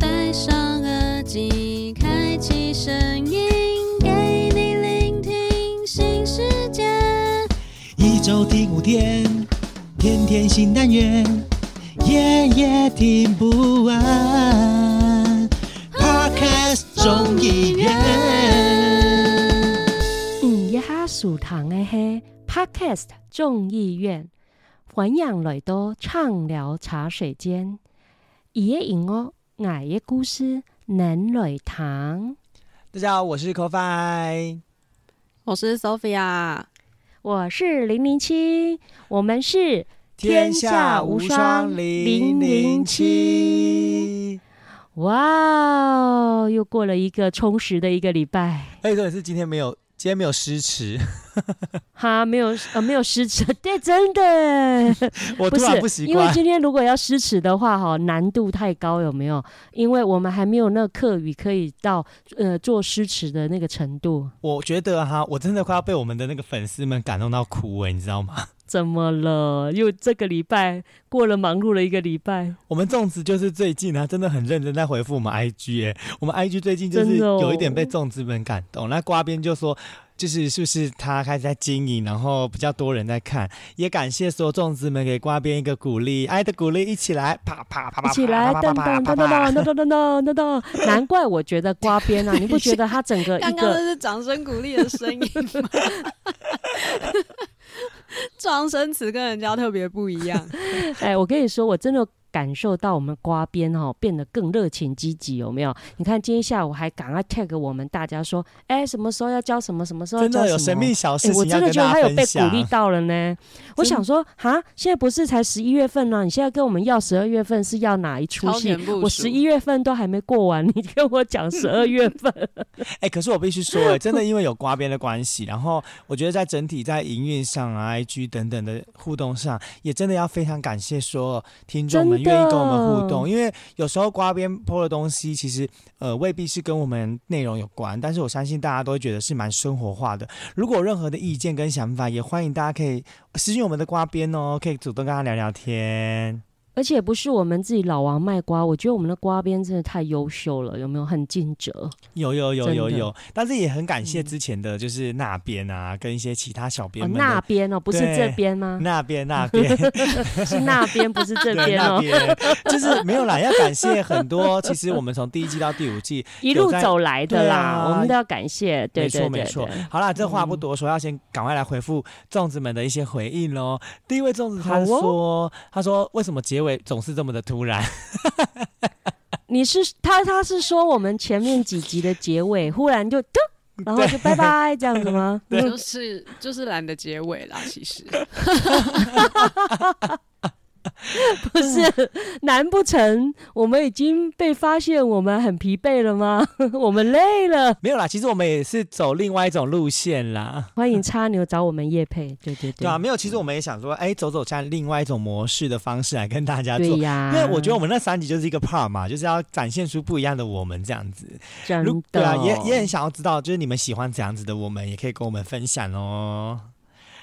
戴上耳机，开启声音，给你聆听新世界。一周听五天，天天新单元，夜夜听不完。Podcast 众议院，嗯，一下薯糖的嘿 Podcast 众议院，欢迎来到畅聊茶水间。伊的音乐，爱的故事，能来谈。大家好，我是 CoFi。我是 Sophia，我是零零七，我们是天下无双零零七。哇哦，又过了一个充实的一个礼拜。哎，重点是今天没有，今天没有诗词，哈，没有呃，没有诗词，对，真的，我突然不习因为。今天如果要诗词的话，哈，难度太高，有没有？因为我们还没有那个课语可以到呃做诗词的那个程度。我觉得哈，我真的快要被我们的那个粉丝们感动到哭哎，你知道吗？怎么了？又这个礼拜过了忙碌了一个礼拜，我们粽子就是最近啊，真的很认真在回复我们 IG 哎，我们 IG 最近就是有一点被粽子们感动。那瓜边就说，就是是不是他开始在经营，然后比较多人在看，也感谢所有粽子们给瓜边一个鼓励，爱的鼓励，一起来，啪啪啪啪，一起来，啪噔噔噔噔噔噔噔噔噔噔。难怪我觉得瓜边啊，你不觉得他整个刚一个刚那是掌声鼓励的声音吗？装声词跟人家特别不一样。哎，我跟你说，我真的感受到我们刮边哦变得更热情积极，有没有？你看今天下午还赶快 tag 我们大家说，哎，什么时候要教什么，什么时候要真教什么？的有神秘小哎事我真的觉得他有被鼓。励到了呢。我想说，哈，现在不是才十一月份呢？你现在跟我们要十二月份是要哪一出戏我十一月份都还没过完，你跟我讲 十二月份，哎、可是我必须说、哎，真的因为有刮边的关系，然后我觉得在整体在营运上啊、IG 等等的互动上，也真的要非常感谢所有听众们愿意跟我们互动，因为有时候瓜边 PO 的东西，其实呃未必是跟我们内容有关，但是我相信大家都会觉得是蛮生活化的。如果有任何的意见跟想法，也欢迎大家可以私信我们的瓜边哦，可以主动跟他聊聊天。而且不是我们自己老王卖瓜，我觉得我们的瓜边真的太优秀了，有没有？很尽责。有有有有有，但是也很感谢嗯之前的就是那边啊，跟一些其他小编哦，们、那边哦，不是这边吗？那边 那边。是那边，不是这，边哦。就是没有啦，要感谢很多。其实我们从第一季到第五季，一路走来的啦，啊我们都要感谢。对没对没错。好啦，这话不嗯多说，要先赶快来回复粽子们的一些回应喽。第一位粽子他说，他说为什么结尾总是这么的突然？你是他，他是说我们前面几集的结尾忽然就噔，然后就拜拜这样子吗？就是就是懒得结尾啦，其实 不是，难不成我们已经被发现我们很疲惫了吗？我们累了。没有啦，其实我们也是走另外一种路线啦。欢迎插牛找我们叶配，对对对啊，没有，其实我们也想说，哎，走走像另外一种模式的方式来跟大家做对。呀，因为我觉得我们那三集就是一个 part 嘛，就是要展现出不一样的我们这样子。真如对啊，也也很想要知道，就是你们喜欢怎样子的我们，也可以跟我们分享哦。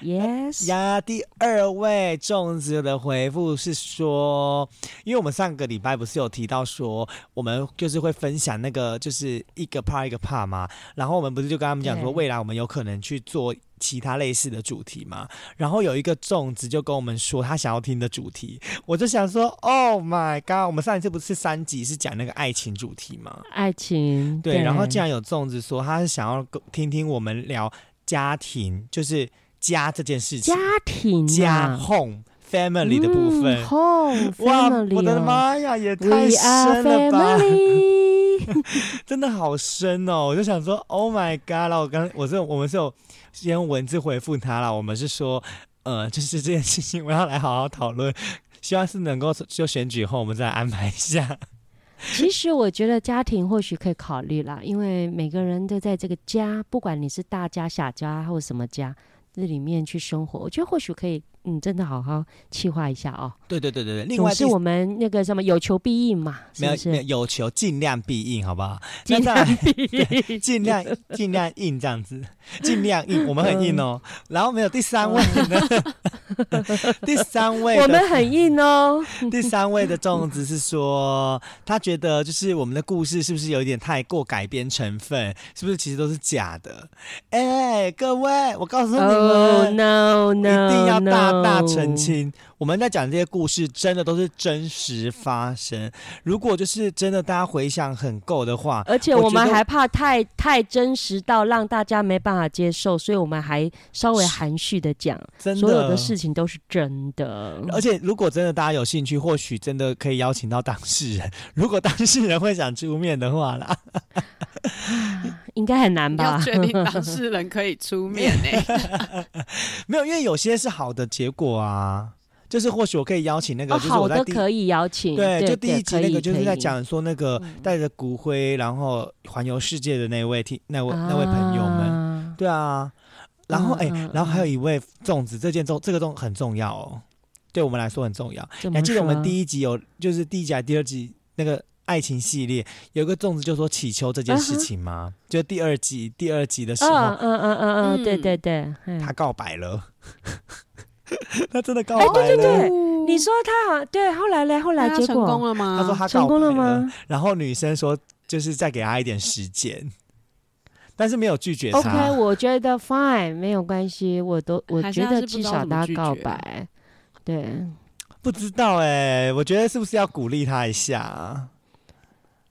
yes，呀，第二位粽子的回复是说，因为我们上个礼拜不是有提到说，我们就是会分享那个就是一个 part 一个 part 嘛，然后我们不是就跟他们讲说，未来我们有可能去做。其他类似的主题嘛，然后有一个粽子就跟我们说他想要听的主题，我就想说，Oh my god！我们上一次不是三集是讲那个爱情主题吗？爱情对，然后竟然有粽子说他是想要听听我们聊家庭，就是家这件事情家，庭家啊 home family 的部分。嗯 home 哇，family 我的哦妈呀，也太深了吧！真的好深哦！我就想说，Oh my god！然后我刚我是我们是有先用文字回复他了，我们是说，呃，就是这件事情我要来好好讨论，希望是能够就选举后我们再安排一下。其实我觉得家庭或许可以考虑啦，因为每个人都在这个家，不管你是大家、小家或什么家，这里面去生活，我觉得或许可以嗯，真的好好气化一下哦。对对对对对，另外是我们那个什么有求必应嘛，是没有不是？没有有求尽量必应，好不好？尽量必，尽量尽量应这样子，尽量应，我们很硬哦。然后没有第三位呢，第三位我们很硬哦。第三位的粽子是说，他觉得就是我们的故事是不是有一点太过改编成分，是不是其实都是假的？哎，各位，我告诉你哦、们。no 一 no，一定要大大澄。清，我们在讲这些故事，真的都是真实发生。如果就是真的大家回想很够的话，而且我们还怕太太真实到让大家没办法接受，所以我们还稍微含蓄的讲，真的所有的事情都是真的。而且，如果真的大家有兴趣，或许真的可以邀请到当事人。如果当事人会想出面的话啦，应该很难吧？要确定当事人可以出面呢、没有，因为有些是好的结果啊。就是或许我可以邀请那个，哦，就是好我在第的可以邀请，对，就第一集那个就是在讲说那个嗯。带着骨灰然后环游世界的那位听那位那位朋友们，啊对啊。然后哎、然后还有一位粽子，这件粽这个粽很重要哦，对我们来说很重要。你还记得我们第一集有，就是第一集还第二集那个爱情系列，有一个粽子就说祈求这件事情吗？就第二集第二集的时候，嗯嗯嗯嗯嗯，对嗯对对，嗯。他告白了，他真的告哎白了。对对你说他好对，后来嘞，后来结那他成功了吗？他说他成功了吗？然后女生说就是再给他一点时间，但是没有拒绝他。OK，我觉得 fine 没有关系，我都我觉得至少他告白，对，不知道哎、我觉得是不是要鼓励他一下啊？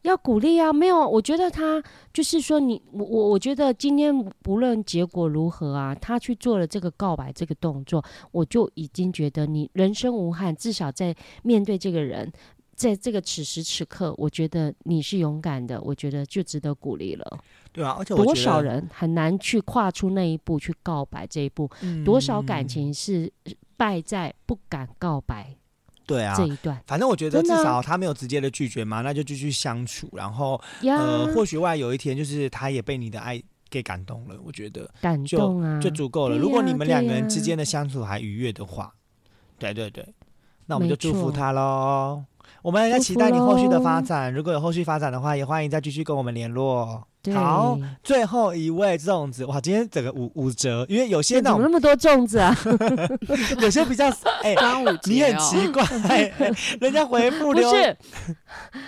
要鼓励啊！没有，我觉得他就是说你，我我我觉得今天不论结果如何啊，他去做了这个告白这个动作，我就已经觉得你人生无憾，至少在面对这个人。在这个此时此刻，我觉得你是勇敢的，我觉得就值得鼓励了。对啊，而且多少人很难去跨出那一步去告白这一步，嗯多少感情是败在不敢告白对啊这。一段反正我觉得至少他没有直接的拒绝嘛，那就继续相处，然后，呃，或许未来有一天就是他也被你的爱给感动了，我觉得感就动啊，就足够了。对如果你们两个人之间的相处还愉悦的话，对对对，那我们就祝福他喽。我们也在期待你后续的发展，如果有后续发展的话，也欢迎再继续跟我们联络。好，最后一位粽子，哇，今天整个五五折，因为有些这那种怎么那么多粽子啊？有些比较 哎、端午你很奇怪，人家回复不是，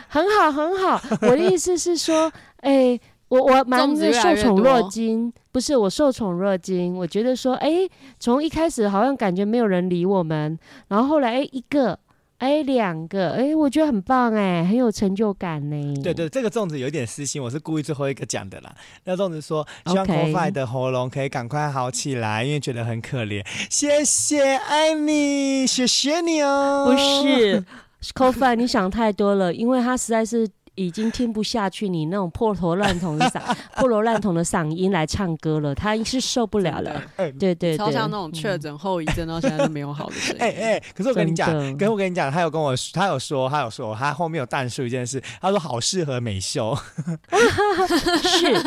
很好很好。我的意思是说，哎、我我蛮受宠若多惊，不是我受宠若惊。我觉得说，哎、从一开始好像感觉没有人理我们，然后后来哎、一个，哎、两个，哎、我觉得很棒哎、很有成就感呢。对对，这个粽子有点私心，我是故意最后一个讲的啦。那粽子说，希望 CoFi 的喉咙可以赶快好起来，因为觉得很可怜。谢谢，爱你，谢谢你哦。不是 c o f i 你想太多了，因为他实在是已经听不下去你那种破头烂铜的嗓 破锣烂铜的嗓音来唱歌了，他是受不了了。哎对对对，超像那种确诊后遗症到现在都没有好的声音。哎哎，可是我跟你讲跟我跟你讲，他有跟我，他有说，他有说，他后面有淡述一件事，他说好适合美秀。是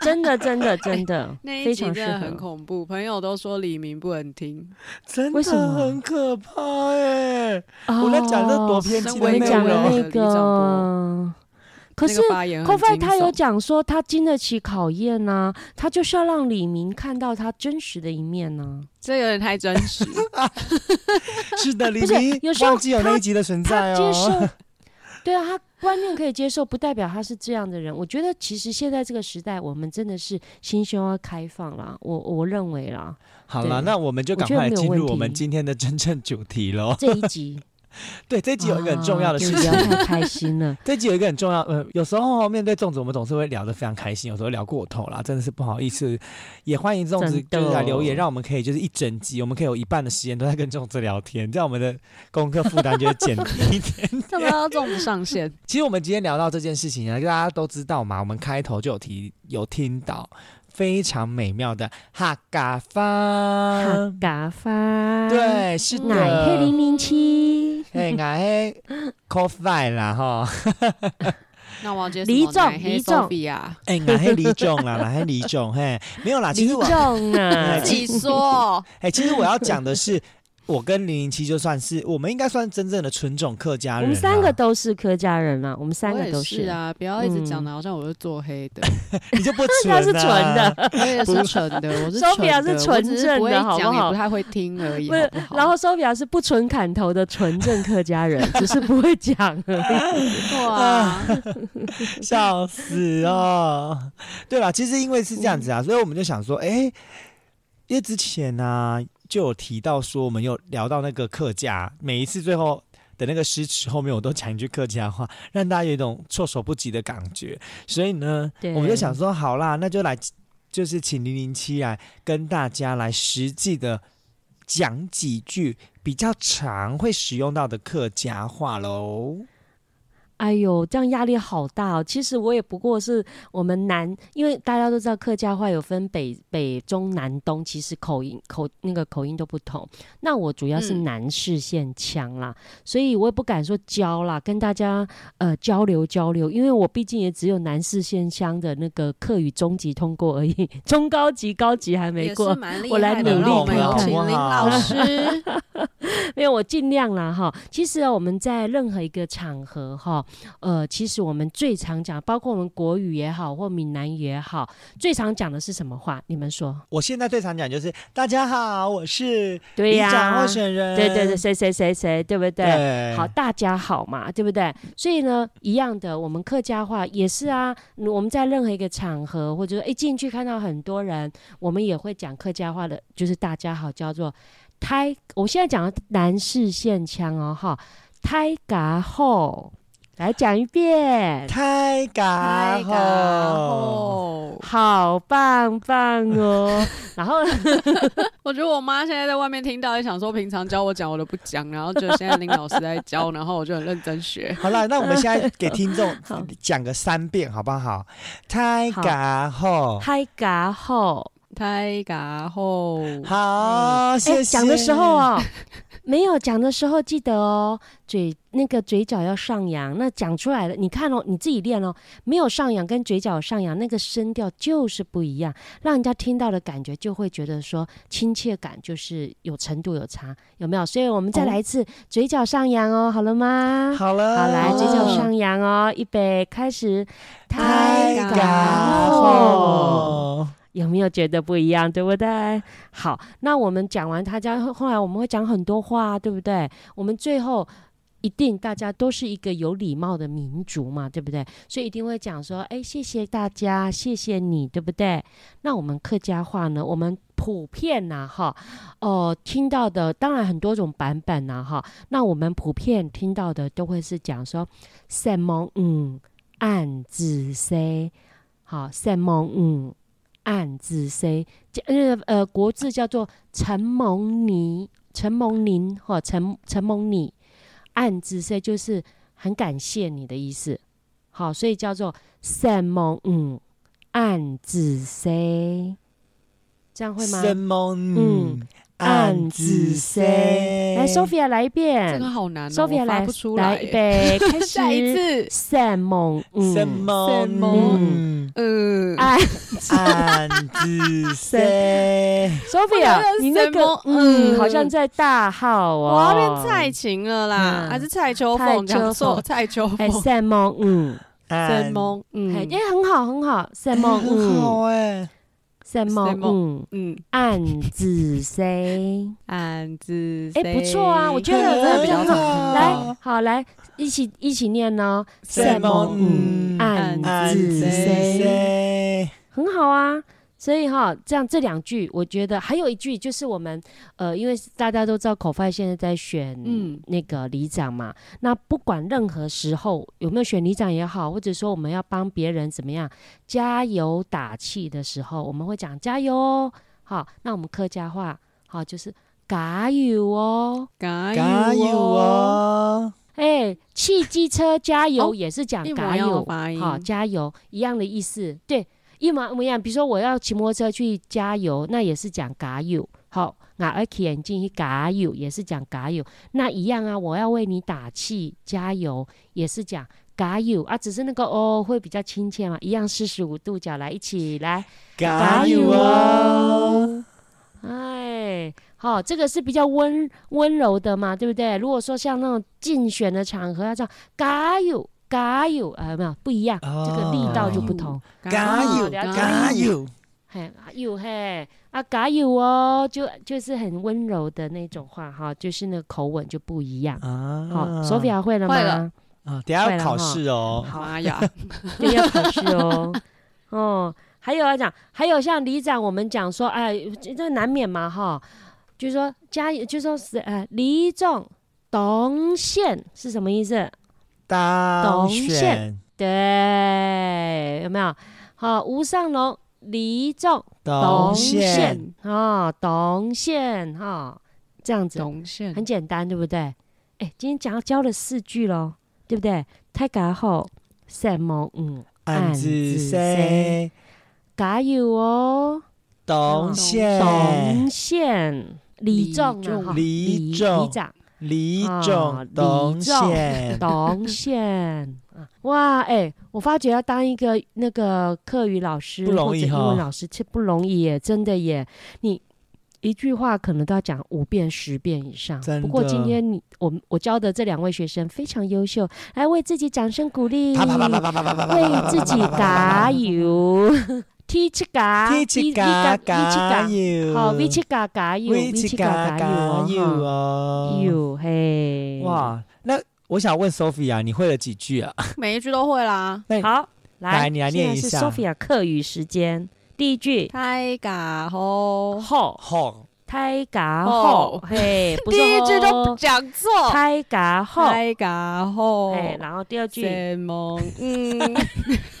真的真的真的那一非常适集真的很合。恐怖，朋友都说李明不能听。真为什么的很可怕哎！我在讲那多偏激的内我们讲的容那个，可是 c o 很 f i 惊他有悚讲说他经得起考验呐、他就是要让李明看到他真实的一面呢、这有点太真实。是的，李明有时候忘记有那一集的存在哦。受，对啊，他观念可以接受，不代表他是这样的人。我觉得其实现在这个时代，我们真的是心胸要开放啦。我我认为啦，好了，那我们就赶快进入我们今天的真正主题喽。这一集 对，这集有一个很重要的事情啊对不。要太开心了。这集有一个很重要，呃，有时候面对粽子，我们总是会聊得非常开心，有时候聊过头啦，真的是不好意思。也欢迎粽子就是来留言，让我们可以就是一整集，我们可以有一半的时间都在跟粽子聊天，这样我们的功课负担就会减低一点。干嘛要粽子上线？其实我们今天聊到这件事情啊，大家都知道嘛，我们开头就有提有听到非常美妙的哈嘎发哈，嘎发，，对，是的，奶黑零零七，嘿，俺嘿 coffee 啦哈，那我要接李总李总。Sophia，哎，俺黑李总啦，俺黑李总，嘿，没有啦，其实我，总啊。自，己说。哎，其实我要讲的是，我跟零零七就算是我们应该算真正的纯种客家人。我们三个都是客家人啊，我们三个都是啊，不要一直讲的好像我是做黑的，你就不纯、他是纯的，我也是纯的，我是 Sophia 是纯正的好不讲，也好不太会听而已，不是好？然后 Sophia 是不纯砍头的纯正客家人，只是不会讲而已。哇，笑死哦！对了，其实因为是这样子啊，所以我们就想说，哎、因为之前呢、就有提到说，我们有聊到那个客家，每一次最后的那个诗词后面，我都讲一句客家话，让大家有一种措手不及的感觉。所以呢，我们就想说，好啦，那就来，就是请零零七来跟大家来实际的讲几句比较常会使用到的客家话喽。哎呦，这样压力好大哦！其实我也不过是我们南，因为大家都知道客家话有分北北中南东，其实口音口那个口音都不同。那我主要是嗯南市县腔啦，所以我也不敢说教啦，跟大家呃交流交流，因为我毕竟也只有南市县腔的那个客语中级通过而已，中高级高级还没也过我来。努力看看请林老师，没有，我尽量啦哈。其实啊，我们在任何一个场合哈，呃，其实我们最常讲，包括我们国语也好，或闽南语也好，最常讲的是什么话？你们说？我现在最常讲就是“大家好，我是对呀、长候选人”，对对对，谁谁谁谁，对不对？对，好，大家好嘛，对不对？所以呢，一样的，我们客家话也是啊。嗯我们在任何一个场合，或者说一进去看到很多人，我们也会讲客家话的，就是大家好，叫做胎。我现在讲的南市县腔哦，哈，胎嘎后，来讲一遍。太嘎好棒棒哦！然后 我觉得我妈现在在外面听到，也想说平常教我讲我都不讲，然后就现在林老师在教，然后我就很认真学。好了，那我们现在给听众 好讲个三遍，好不好？太嘎吼，太嘎后，太嘎后，好，谢哎，谢。讲的时候哦，没有讲的时候记得哦，嘴那个嘴角要上扬。那讲出来了，你看哦，你自己练哦，没有上扬跟嘴角上扬，那个声调就是不一样，让人家听到的感觉就会觉得说亲切感就是有程度有差，有没有？所以我们再来一次，嘴角上扬哦，好了吗？好了，好，来，嘴角上扬哦，预备，开始。太嘎嘎后吼，有没有觉得不一样，对不对？好，那我们讲完他家后来我们会讲很多话，对不对？我们最后一定大家都是一个有礼貌的民族嘛，对不对？所以一定会讲说，哎，谢谢大家，谢谢你，对不对？那我们客家话呢，我们普遍呐、哈，哦、听到的当然很多种版本呐、哈。那我们普遍听到的都会是讲说，什么嗯，暗自 say，好，什么嗯。暗自 say，这呃呃国字叫做陈蒙尼，陈蒙宁或陈陈蒙你，暗自 say 就是很感谢你的意思。好，所以叫做圣蒙嗯暗自 say，这样会吗？什么嗯嗯，暗自 say，来，Sophia 来一遍。这个好难哦，，Sophia 来不出来。一杯。开始，下一次，什么嗯。什么什么嗯，嗯，暗暗自 say，Sophia，你那个嗯，嗯。好像在大号哦，我要变蔡琴了啦，嗯。还是蔡秋蔡凤？讲秋错，凤蔡秋哎，凤，什么嗯，什么？哎，嗯。哎，很好很好，什么很嗯，好哎，什么？嗯，嗯，暗自 say，暗自哎，不错啊，我觉得真的比较好。来，好来，一起一起念哦，什么？嗯，嗯暗暗自自 say，say，很好啊。所以哈，这样这两句，我觉得还有一句就是我们呃，因为大家都知道口饭现在在选嗯那个里长嘛，那不管任何时候有没有选里长也好，或者说我们要帮别人怎么样加油打气的时候，我们会讲加油哦。好，那我们客家话好就是加油哦。加加油！哦，哎，汽机车加油哦也是讲加油，好，加油一样的意思，对，一模一样。比如说我要骑摩托车去加油，那也是讲加油。好，我要骑眼镜去加油，也是讲加油。那一样啊，我要为你打气加油，也是讲加油啊，只是那个哦会比较亲切嘛，一样四十五度角来一起来。加油哦！哎，嘿，好、这个是比较温温柔的嘛，对不对？如果说像那种竞选的场合，要叫加油加油，啊，没有不一样？哦这个力道就不同。嘎油了解加油！嘿，加油嘿，啊，嘎油哦，就就是很温柔的那种话哈，就是那个口吻就不一样。啊，好，索菲亚会了吗？啊，等一下要考试哦。妈呀，对，要考试哦。哦，还有要讲，还有像李长，我们讲说，哎，这难免嘛哈，就是说加油，就说是呃，李总董宪是什么意思？当董选对，有没有？好，吴尚龙、李仲、董宪宪，啊，董宪哈，这样子。董宪很简单，对不对？哎，今天讲教了四句喽，对不对？太嘎后，什么嗯，安子 C 加油哦，董宪董宪、李仲李仲李长。李总，李总，董宪，哇，哎，我发觉要当一个那个课语老师或者英文老师，这不容易耶，真的耶。你一句话可能都要讲五遍、十遍以上。不过今天你，我，我教的这两位学生非常优秀，来为自己掌声鼓励，为自己加油。，V 油，好，V 七嘎加油威，V 七嘎加加油油哈，哦！油嘿，哇，那我想问 Sophia，你会了几句啊？每一句都会啦。好，来，来你来念一下。Sophia 课语时间，第一句。太嘎吼，吼。吼，胎嘎后后，嘿，不是第一句就吼讲错，胎嘎后，太嘎吼，哎，然后第二句。什么？嗯，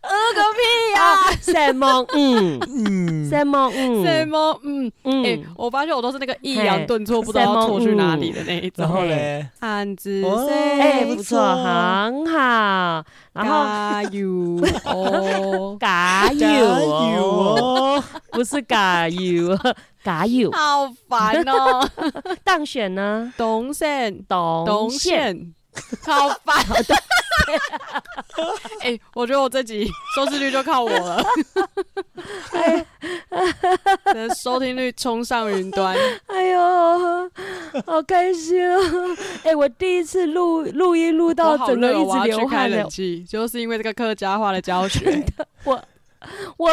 呃个屁呀！啊，什么嗯，嗯，什么嗯，什么？嗯，哎嗯，，我发现我都是那个抑扬顿挫，不知道要错去哪里的那一然种。后嘞，汉字哦哎，不错，不错很好，然后加油。哦，加加油！不是加油，加油，好烦哦！当选呢，董宪，董董宪。宪，好烦。哎，我觉得我这集收视率就靠我了，的 收听率冲上云端。哎呦，好开心哦！哎、我第一次录录音录到整个，一直流汗了。冷气，就是因为这个客家话的教学，我我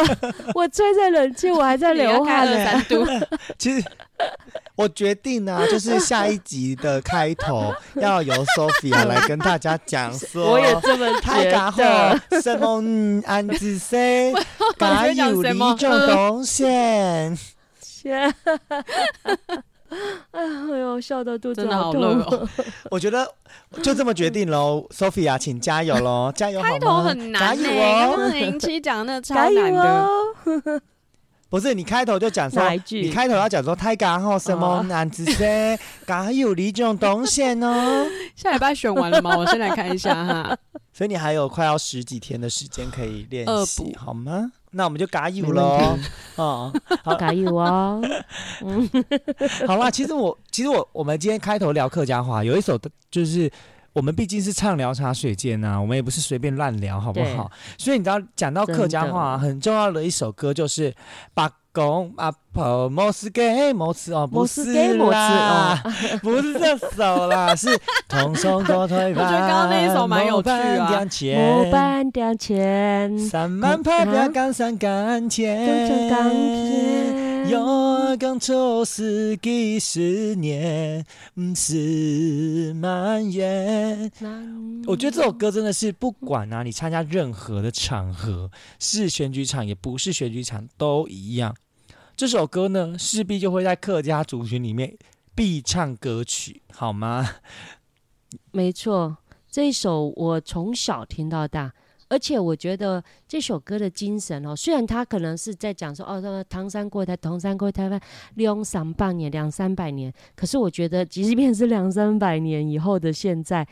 我吹着冷气，我还在流汗呢。其实我决定啊，就是下一集的开头要由 Sophia 来跟大家讲说，我也这么觉太嘎得。后，什安子油 什么李仲董宪，天 哎呦，笑到肚子好痛热哦！我觉得就这么决定喽，Sophia，请加油喽，加油好吗？开头很难加呢、油哦！刚刚零七讲的那超难的。哦！不是你开头就讲说哪一，句你开头要讲说太嘎后什么男子 C，加油李仲董宪哦。下礼拜选完了吗？我先来看一下哈。所以你还有快要十几天的时间可以练习，好吗？那我们就嘎油没喽问！哦，加油哦！好啦，其实我其实我我们今天开头聊客家话，有一首的就是。我们毕竟是畅聊茶水间呐、我们也不是随便乱聊，好不好？所以你知道，讲到客家话，很重要的一首歌就是《八公阿婆莫斯给莫斯》哦，不莫斯给莫斯啦，不是这首啦，是同松多推我觉得刚刚那一首蛮有趣啊模板两千，三万拍表港上港钢前，钢铁，勇敢做事几十年，不是蔓延。我觉得这首歌真的是不管啊，你参加任何的场合，是选举场也不是选举场都一样。这首歌呢，势必就会在客家族群里面必唱歌曲，好吗？没错，这一首我从小听到大，而且我觉得这首歌的精神哦，虽然它可能是在讲说哦，唐山过台，唐山过台湾两三百年，两三百年，可是我觉得，即便是两三百年以后的现在，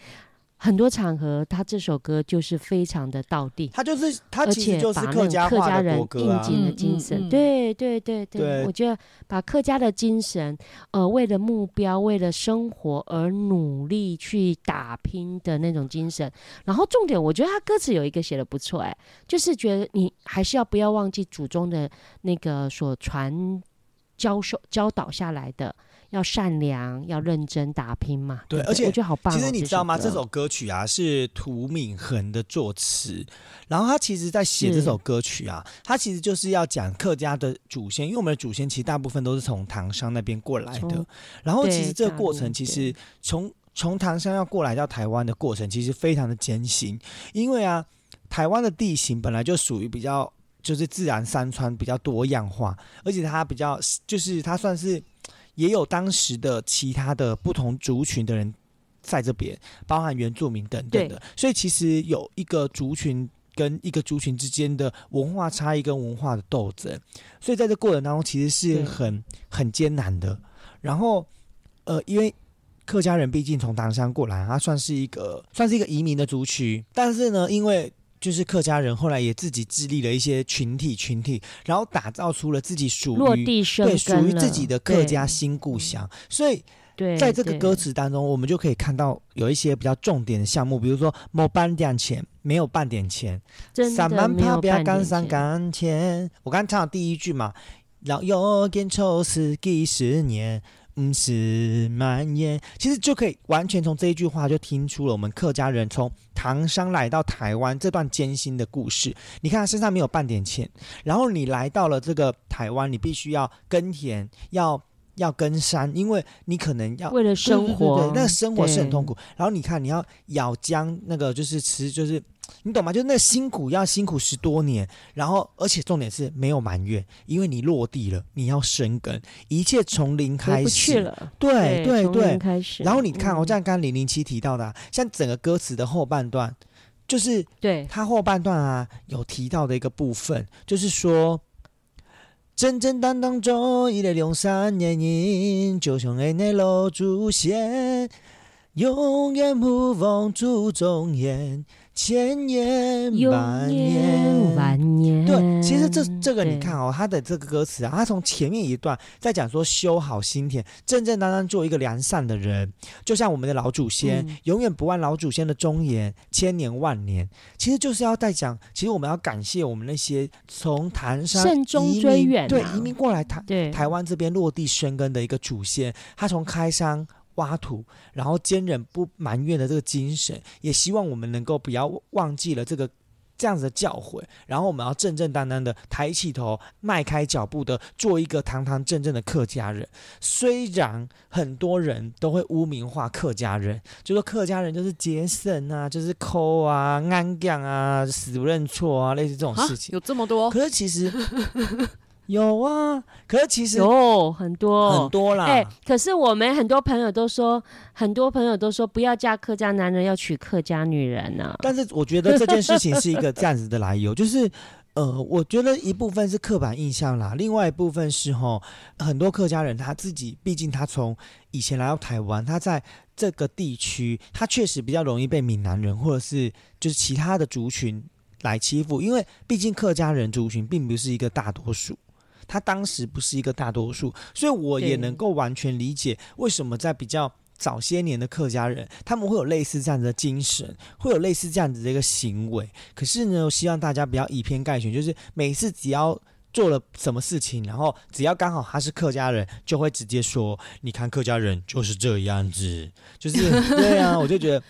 很多场合，他这首歌就是非常的道地，他就是他而且其实就是把客家话客家人的国歌啊。应景的嗯精神，嗯嗯对对对对，对我觉得把客家的精神，呃，为了目标、为了生活而努力去打拼的那种精神。然后重点，我觉得他歌词有一个写的不错，哎，就是觉得你还是要不要忘记祖宗的那个所传教授教导下来的，要善良，要认真打拼嘛。不对而且我觉得好棒哦、其实你知道吗？这首歌曲啊是涂敏恒的作词，然后他其实在写这首歌曲啊，他其实就是要讲客家的祖先，因为我们的祖先其实大部分都是从唐山那边过来的。然后其实这个过程其实从从唐山要过来到台湾的过程，其实非常的艰辛，因为啊，台湾的地形本来就属于比较就是自然山川比较多样化，而且它比较就是它算是也有当时的其他的不同族群的人在这边，包含原住民等等的，所以其实有一个族群。跟一个族群之间的文化差异跟文化的斗争，所以在这过程当中其实是很很艰难的。然后，呃，因为客家人毕竟从唐山过来，他算是一个算是一个移民的族群，但是呢，因为就是客家人后来也自己自立了一些群体群体，然后打造出了自己属于落地生对属于自己的客家新故乡，所以对，在这个歌词当中，我们就可以看到有一些比较重点的项目，比如说没半点钱，没有半点钱，三万的没有怕不要赶上赶钱。我刚才唱的第一句嘛，老有点愁死几十年。嗯，是蔓延，其实就可以完全从这一句话就听出了我们客家人从唐山来到台湾这段艰辛的故事。你看他身上没有半点钱，然后你来到了这个台湾，你必须要耕田，要要跟山，因为你可能要为了生活，对对对对那个生活是很痛苦。然后你看，你要咬姜，那个就是吃，就是你懂吗？就是那辛苦要辛苦十多年，然后而且重点是没有埋怨，因为你落地了，你要生根，一切从零开始。对对对。开始。然后你看哦，嗯像刚刚零零七提到的、啊，像整个歌词的后半段，就是对他后半段啊有提到的一个部分，就是说。正正当当中，一个两三年人，就像的那老祖先，永远不忘祖宗言，千年永万年年。万年。对，其实这这个你看哦，他的这个歌词啊，他从前面一段在讲说修好心田，正正当当做一个良善的人，就像我们的老祖先，嗯永远不忘老祖先的忠言，千年万年。其实就是要在讲，其实我们要感谢我们那些从唐山慎终移民追远啊对移民过来台台湾这边落地生根的一个祖先，他从开山挖土，然后坚忍不埋怨的这个精神，也希望我们能够不要忘记了这个。这样子的教诲，然后我们要正正当当的抬起头，迈开脚步的做一个堂堂正正的客家人。虽然很多人都会污名化客家人，就说客家人就是节省啊，就是抠啊、安干啊、死不认错啊，类似这种啊事情。有这么多，可是其实有啊，可是其实有很多很多啦。哎、可是我们很多朋友都说，很多朋友都说不要嫁客家男人，要娶客家女人呢、但是我觉得这件事情是一个这样子的来由，就是。呃，我觉得一部分是刻板印象啦，另外一部分是吼，很多客家人他自己，毕竟他从以前来到台湾，他在这个地区，他确实比较容易被闽南人或者是就是其他的族群来欺负，因为毕竟客家人族群并不是一个大多数，他当时不是一个大多数，所以我也能够完全理解为什么在比较早些年的客家人，他们会有类似这样子的精神，会有类似这样子的一个行为。可是呢，我希望大家不要以偏概全，就是每次只要做了什么事情，然后只要刚好他是客家人，就会直接说：“你看客家人就是这样子。”就是对啊，我就觉得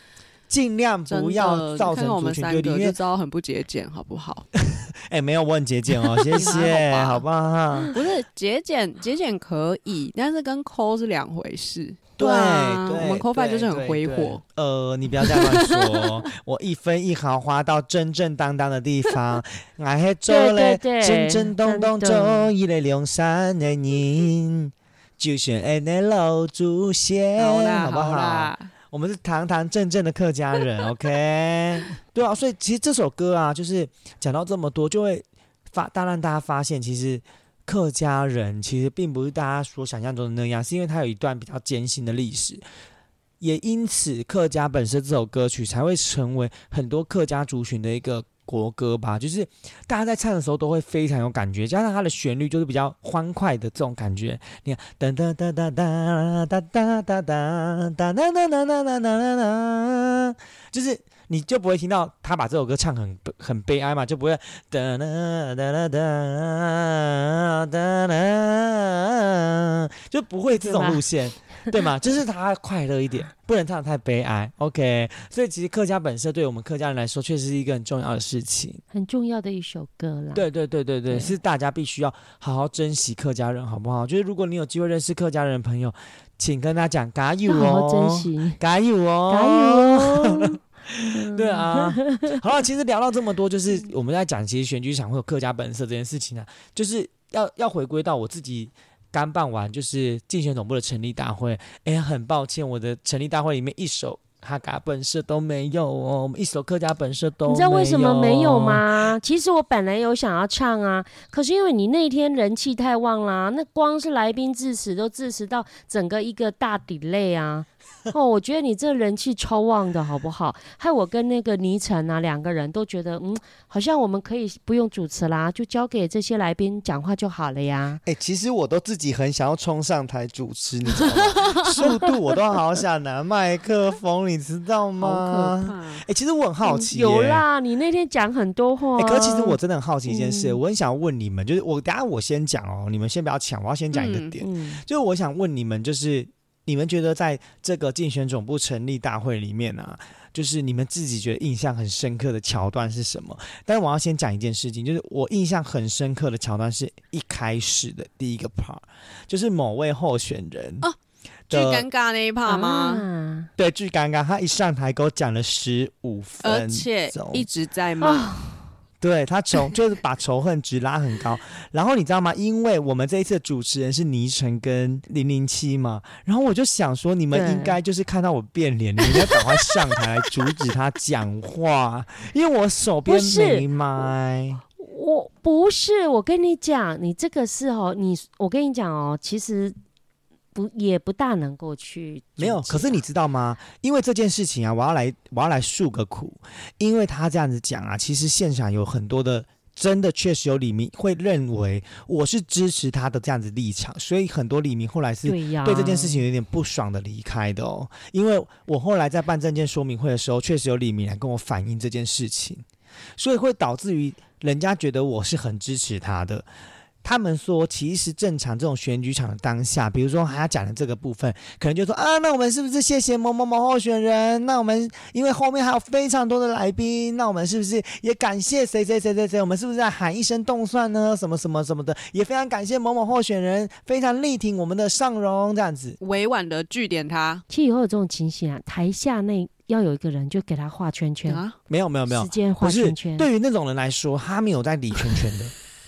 尽量不要造成群对立，因为三个就知道很不节俭，好不好？哎、没有我很节俭哦，谢 谢，好吧不好？不是节俭，节俭可以，但是跟抠是两回事。对啊对，我们抠饭就是很挥霍。呃，你不要这样乱说，我一分一毫花到正正当当的地方，俺还做嘞正正当当做一个梁山的人，就像俺那老祖先，好啦，不好？啦，我们是堂堂正正的客家人，OK？对啊，所以其实这首歌啊，就是讲到这么多，就会发，大让大家发现，其实客家人其实并不是大家所想象中的那样，是因为它有一段比较艰辛的历史。也因此客家本身这首歌曲才会成为很多客家族群的一个国歌吧，就是大家在唱的时候都会非常有感觉，加上它的旋律就是比较欢快的这种感觉。你看，哒哒哒哒哒哒哒哒哒哒哒哒哒哒哒哒哒，就是你就不会听到他把这首歌唱很很悲哀嘛，就不会哒哒哒哒哒哒哒，就不会这种路线。对吗？就是他快乐一点，不能唱的太悲哀。OK，所以其实客家本色对我们客家人来说，确实是一个很重要的事情，很重要的一首歌啦。对对对对对，是大家必须要好好珍惜客家人，好不好？就是如果你有机会认识客家人的朋友，请跟他讲加油哦，加油哦，加油哦。对啊，好了，其实聊到这么多，就是我们在讲，其实选举场会有客家本色这件事情啊，就是要要回归到我自己。刚办完就是竞选总部的成立大会，哎，很抱歉，我的成立大会里面一首客家本色都没有哦，我们一首客家本色都，你知道为什么没有吗？其实我本来有想要唱啊，可是因为你那天人气太旺啦，那光是来宾致辞都致辞到整个一个大底类啊。哦，我觉得你这人气超旺的，好不好？害我跟那个倪晨啊两个人都觉得，嗯，好像我们可以不用主持啦，就交给这些来宾讲话就好了呀。哎，其实我都自己很想要冲上台主持，你知道吗？速度我都好想拿麦克风，你知道吗？哎，其实我很好奇，有啦，你那天讲很多话。哎，可其实我真的很好奇一件事，我很想问你们，就是我等下我先讲哦，你们先不要抢，我要先讲一个点，就是我想问你们，就是。你们觉得在这个竞选总部成立大会里面啊，就是你们自己觉得印象很深刻的桥段是什么？但是我要先讲一件事情，就是我印象很深刻的桥段是一开始的第一个 part，就是某位候选人哦，最尴尬那一 part 吗？对，最尴尬，他一上台给我讲了十五分而且一直在骂。对他仇 就是把仇恨值拉很高，然后你知道吗？因为我们这一次主持人是倪晨跟零零七嘛，然后我就想说，你们应该就是看到我变脸，你们要赶快上台来阻止他讲话，因为我手边没麦。我不是，我跟你讲，你这个是哦，你我跟你讲哦，其实。不，也不大能够去。没有，可是你知道吗？因为这件事情啊，我要来，我要来诉个苦。因为他这样子讲啊，其实现场有很多的，真的确实有李明会认为我是支持他的这样子立场，所以很多李明后来是对这件事情有点不爽的离开的哦。因为我后来在办证件说明会的时候，确实有李明来跟我反映这件事情，所以会导致于人家觉得我是很支持他的。他们说，其实正常这种选举场的当下，比如说他讲的这个部分，可能就说啊，那我们是不是谢谢某某某候选人？那我们因为后面还有非常多的来宾，那我们是不是也感谢谁谁谁谁谁？我们是不是在喊一声动算呢？什么什么什么的，也非常感谢某某候选人，非常力挺我们的尚荣这样子，委婉的据点他。其实以后有这种情形啊，台下那要有一个人就给他画圈圈啊，没有没有没有，时间画圈圈。对于那种人来说，他没有在理圈圈的。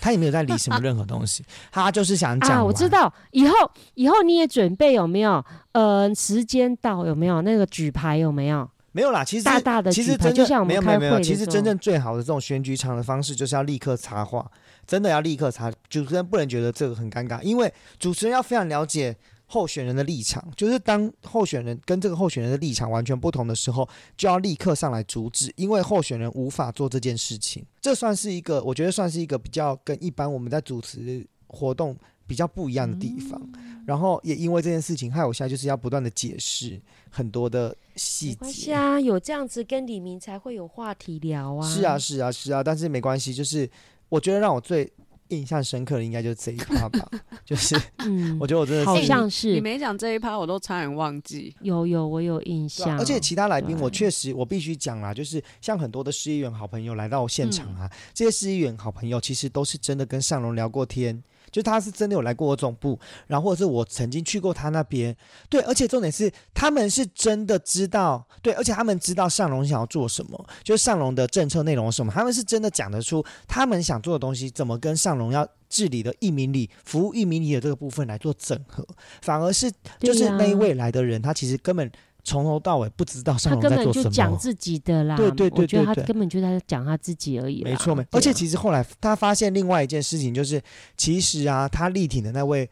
他也没有在理什么 任何东西，他就是想讲。啊，我知道，以后以后你也准备有没有？呃，时间到有没有那个举牌有没有？没有啦，其实大大的其实真正没有没有没有，其实真正最好的这种选举场的方式就是要立刻插话，真的要立刻插。主持人不能觉得这个很尴尬，因为主持人要非常了解。候选人的立场，就是当候选人跟这个候选人的立场完全不同的时候，就要立刻上来阻止，因为候选人无法做这件事情。这算是一个，我觉得算是一个比较跟一般我们在主持活动比较不一样的地方。然后也因为这件事情，害我现在就是要不断的解释很多的细节。是啊，有这样子跟李明才会有话题聊啊。是啊，是啊，是啊，但是没关系，就是我觉得让我最。印象深刻的应该就是这一趴吧，就是，嗯，我觉得我真的好像是你没讲这一趴，我都差点忘记。有有，我有印象。而且其他来宾，我确实我必须讲啦，就是像很多的市议员好朋友来到现场啊，这些市议员好朋友其实都是真的跟尚龙聊过天。就他是真的有来过我总部，然后或者是我曾经去过他那边，对，而且重点是他们是真的知道，对，而且他们知道上龙想要做什么，就是上龙的政策内容是什么，他们是真的讲得出他们想做的东西怎么跟上龙要治理的一民里服务一民里的这个部分来做整合，反而是就是那一位来的人，他其实根本。从头到尾不知道上龙在做什么，他根本就讲自己的啦。对对对对他根本就在讲他自己而已。没错没错而且其实后来他发现另外一件事情，就是其实啊，他力挺的那位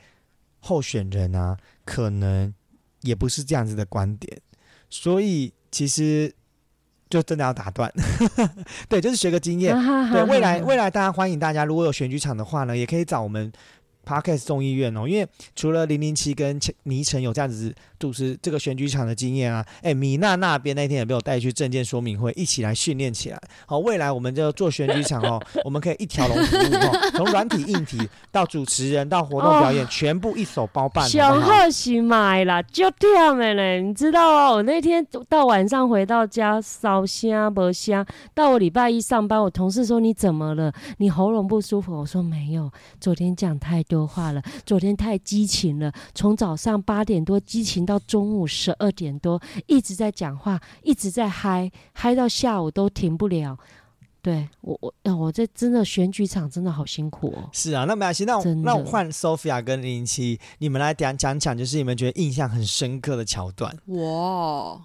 候选人啊，可能也不是这样子的观点。所以其实就真的要打断，对，就是学个经验。啊对，未来未来大家欢迎大家，如果有选举场的话呢，也可以找我们 Parkes 众议院哦，因为除了零零七跟倪晨有这样子主持这个选举场的经验啊，哎，米娜那边那天也被我带去证件说明会，一起来训练起来。好，未来我们就做选举场哦，我们可以一条龙服务哦，从软体、硬体到主持人到活动表演，全部一手包办，好小？贺喜买啦，就这样的嘞，你知道哦，我那天到晚上回到家烧香不香，到我礼拜一上班，我同事说你怎么了？你喉咙不舒服？我说没有，昨天讲太多话了，昨天太激情了，从早上八点多激情到中午十二点多，一直在讲话，一直在嗨，嗨到下午都停不了。对我我呃我这真的选举场真的好辛苦哦。是啊，那没关系，那我那我换 Sophia 跟零零七，你们来讲讲讲，就是你们觉得印象很深刻的桥段。哇，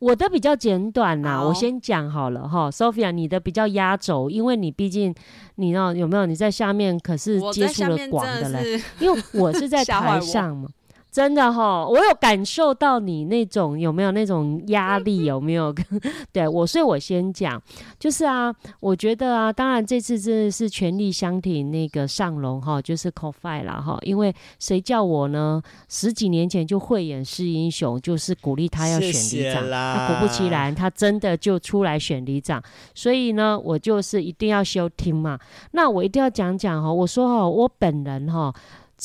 我的比较简短啦，好我先讲好了哈，Sophia，你的比较压轴，因为你毕竟你知道有没有你在下面可是接触了广的嘞，真的是因为我是在台上嘛，真的哈，我有感受到你那种有没有那种压力，有没有？对我，所以我先讲，就是啊，我觉得啊，当然这次真的是全力相挺那个上龙哈，就是 CoFi 啦哈，因为谁叫我呢？十几年前就慧眼识英雄，就是鼓励他要选里长，啦那果不其然，他真的就出来选里长，所以呢，我就是一定要休听嘛。那我一定要讲讲哈，我说哈，我本人哈。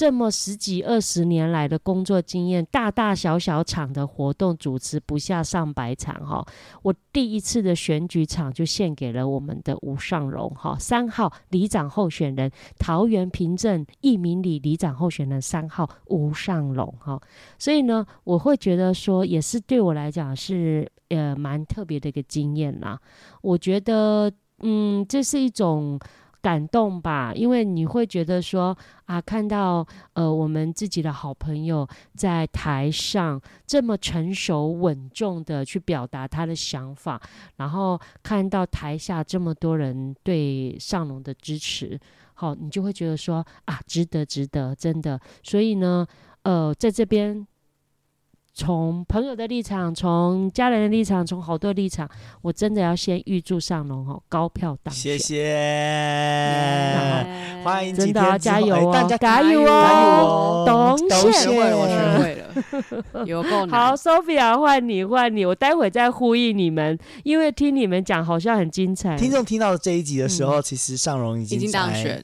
这么十几二十年来的工作经验，大大小小场的活动主持不下上百场哈。我第一次的选举场就献给了我们的吴尚荣哈，三号里长候选人，桃园平镇义民里里长候选人三号吴尚荣哈。所以呢，我会觉得说，也是对我来讲是呃蛮特别的一个经验啦。我觉得，嗯，这是一种感动吧，因为你会觉得说啊，看到呃我们自己的好朋友在台上这么成熟稳重的去表达他的想法，然后看到台下这么多人对上龙的支持，好，你就会觉得说啊，值得，值得，真的。所以呢，呃，在这边。从朋友的立场，从家人的立场，从好多立场，我真的要先预祝上龙哦高票当选。谢谢，耶欢迎真的加油哦哎大家加油哦加油哦，懂懂谢学会了，我学会了，有够 好。，Sophia 换你换你，我待会再呼应你们，因为听你们讲好像很精彩。听众听到这一集的时候，嗯其实尚荣已经已经当在选，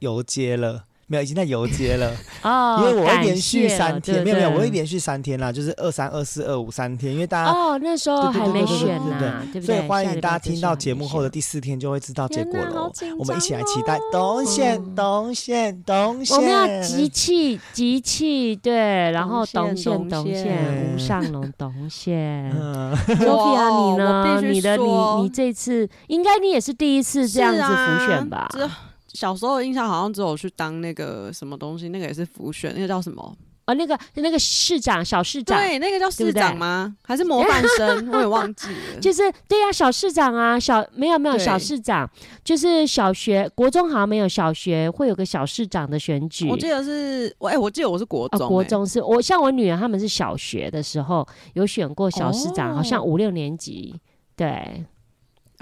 游街了。没有，已经在游街了，哦，因为我会感连续三天，没有没有，我会对连续三天啦，就是二三、二四、二五三天，因为大家哦，那时候还没选呢，对不对？所以欢迎大家听到节目后的第四天就会知道结果喽紧。我们一起来期待哦董选、嗯董选、董选。我们要集气集气，对，然后董董宪董宪董宪宪吴尚龙董宪。嗯，Sophia，你呢？你的你你这次应该你也是第一次这样子浮选吧？这小时候的印象好像只有去当那个什么东西，那个也是浮选，那个叫什么？哦，那个那个市长小市长，对，那个叫市长吗？还是模范生？我也忘记了。就是对呀、小市长啊，小没有没有小市长，就是小学、国中好像没有小学会有个小市长的选举。我记得是我哎、我记得我是国哦，中、哎国中是我像我女儿他们是小学的时候有选过小市长，好像哦五六年级。对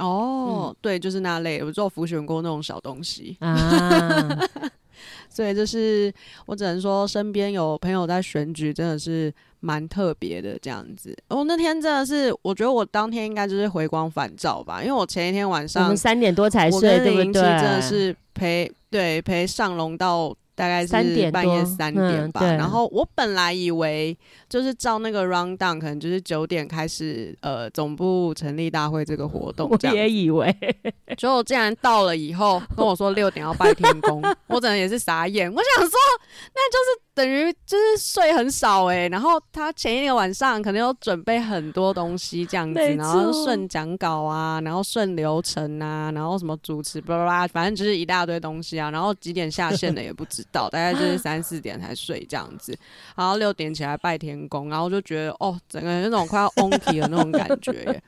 哦，对，就是那类，我做浮选过那种小东西，啊，所以就是我只能说，身边有朋友在选举，真的是蛮特别的这样子。哦，那天真的是，我觉得我当天应该就是回光返照吧，因为我前一天晚上我上们三点多才我睡，对不对？真的是陪对陪上龙到大概3是半夜三点吧。嗯然后我本来以为就是照那个 round down，可能就是九点开始呃总部成立大会这个活动我。也以为，结果竟然到了以后跟我说六点要拜天公，我真的也是傻眼。我想说，那就是等于就是睡很少哎、然后他前一个晚上可能有准备很多东西这样子，然后顺讲稿啊，然后顺流程啊，然后什么主持巴拉巴拉，反正就是一大堆东西啊。然后几点下线的也不知道，大概就是三四点才睡这样子。然后六点起来拜天公，然后就觉得哦，整个人那种快要 on 体的那种感觉耶。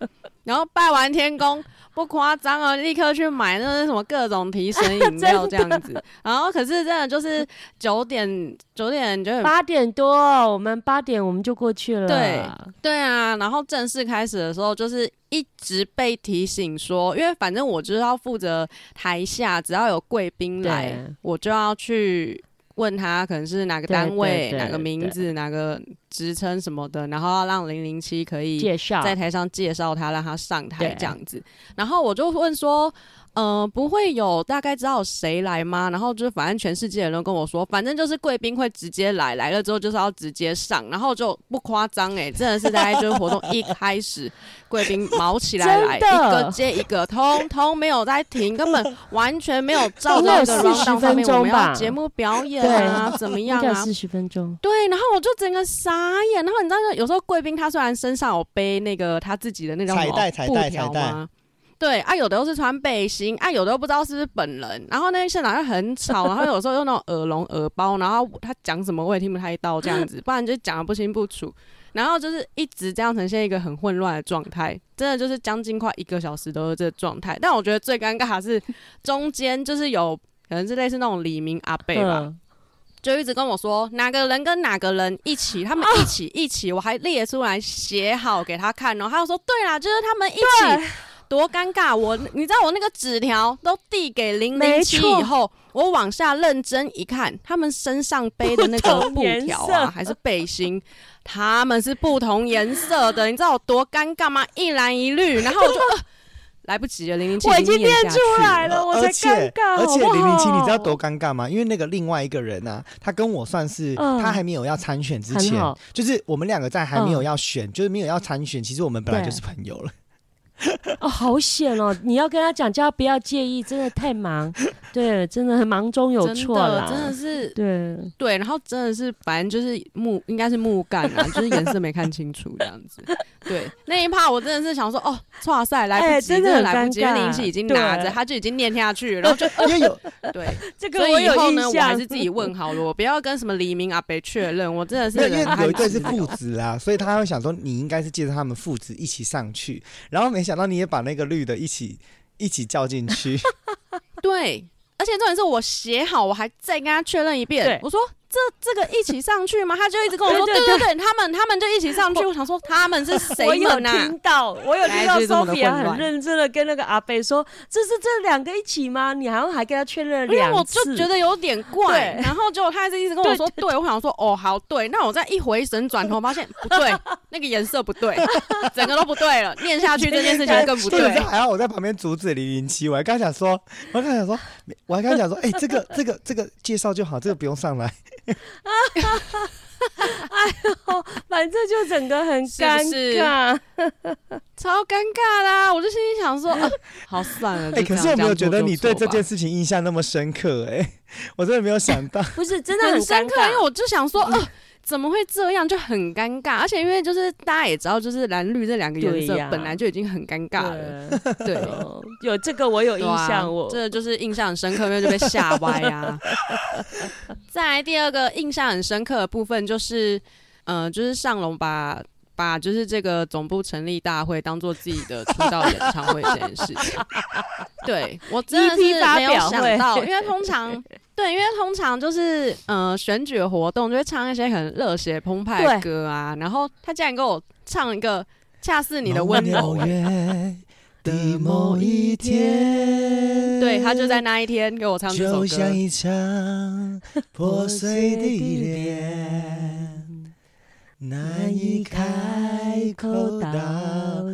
然后拜完天公，不夸张哦，立刻去买那是什么各种提神饮料 这样子。然后可是真的就是九点九点就很八点多，我们八点我们就过去了。对对啊，然后正式开始的时候，就是一直被提醒说，因为反正我就是要负责台下，只要有贵宾来，我就要去问他可能是哪个单对位、对对哪个名字、哪个职称什么的，然后要让零零七可以介绍。在台上介绍他，让他上台这样子。然后我就问说，呃，不会有大概知道谁来吗？然后就是反正全世界人都跟我说，反正就是贵宾会直接来，来了之后就是要直接上，然后就不夸张哎，真的是大概就是活动一开始，贵宾毛起来来，一个接一个，通通没有在停，根本完全没有照应该有着那个 round 上面分钟我们要吧节目表演啊，怎么样啊？四十分钟。对，然后我就整个傻眼。然后你知道，有时候贵宾他虽然身上有背那个他自己的那种彩带彩带条彩带吗？对啊，有的又是穿背心，啊，有的又不知道是不是本人。然后那些现场又很吵，然后有时候用那种耳聋耳包，然后他讲什么我也听不太到这样子，不然就讲的不清不楚。然后就是一直这样呈现一个很混乱的状态，真的就是将近快一个小时都是这个状态。但我觉得最尴尬的是中间就是有可能是类似那种李明阿贝吧，嗯就一直跟我说哪个人跟哪个人一起，他们一起一起，我还列出来写好给他看，然后他就说对啦，就是他们一起，多尴尬！我你知道我那个纸条都递给零零七以后，我往下认真一看，他们身上背的那个布条啊，还是背心，他们是不同颜色的，你知道我多尴尬吗？一蓝一绿，然后我就。呃来不及了，零零七我已经念出来了，我才而且尴尬，而且零零七，你知道多尴尬吗？因为那个另外一个人啊，他跟我算是、嗯他还没有要参选之前，就是我们两个在还没有嗯要选，就是没有要参选，其实我们本来就是朋友了。哦，好险哦！你要跟他讲，叫他不要介意，真的太忙，对，真的很忙中有错啦，真的是对，对，然后真的是，反正就是木，应该是木干啊，就是颜色没看清楚这样子。对，那一趴我真的是想说，哦，哇塞，来不及，哎真的来不及，因为林一起已经拿着，他就已经念下去，然后就因为有对，这个所以以我有印后呢，我还是。自己问好了，我不要跟什么黎明阿北确认，我真的是因为有一对是父子啊，所以他会想说你应该是借着他们父子一起上去，然后没想到你也把那个绿的一起 一起叫进去，对，而且重点是我写好，我还再跟他确认一遍，我说。这这个一起上去吗？他就一直跟我说，对对对对对，他们他们就一起上去。我想说他们是谁我有们啊？听到，我有听到 Sophia 很认真的跟那个阿贝说：“这是这两个一起吗？”你好像还跟他确认了因为我，就觉得有点怪，然后结果他还是一直跟我说对，我想说哦好对，那我再一回神转头发现不对，那个颜色不对，整个都不对了，念下去这件事情更不对。还好我在旁边阻止零零七，我还刚想说，我还刚想说，我还刚想说，哎、这个这个这个介绍就好，这个不用上来。反正就整个很尴是尬。超尴尬啦！我就心里想说，啊、好算了。哎、可是我没有觉得你对这件事事情印象那么深刻、哎，我真的没有想到。不是真的很深刻，因为。我就想说，呃，怎么会这样，就很尴尬。而且因为就是大家也知道，就是蓝绿这两个颜色本来就已经很尴尬了，对，有这个我有印象，我这就是印象很深刻，因为就被吓歪啊。再来第二个印象很深刻的部分就是，呃，就是上龙把把就是这个总部成立大会当做自己的出道演唱会这件事情。对我真的是没有想到，因为通常对，因为通常就是呃选举活动就会唱一些很热血澎湃的歌啊，然后他竟然给我唱一个恰似你的温柔、月 的某一天，对他就在那一天给我唱这首歌。就像一场 破碎的恋，难以开口道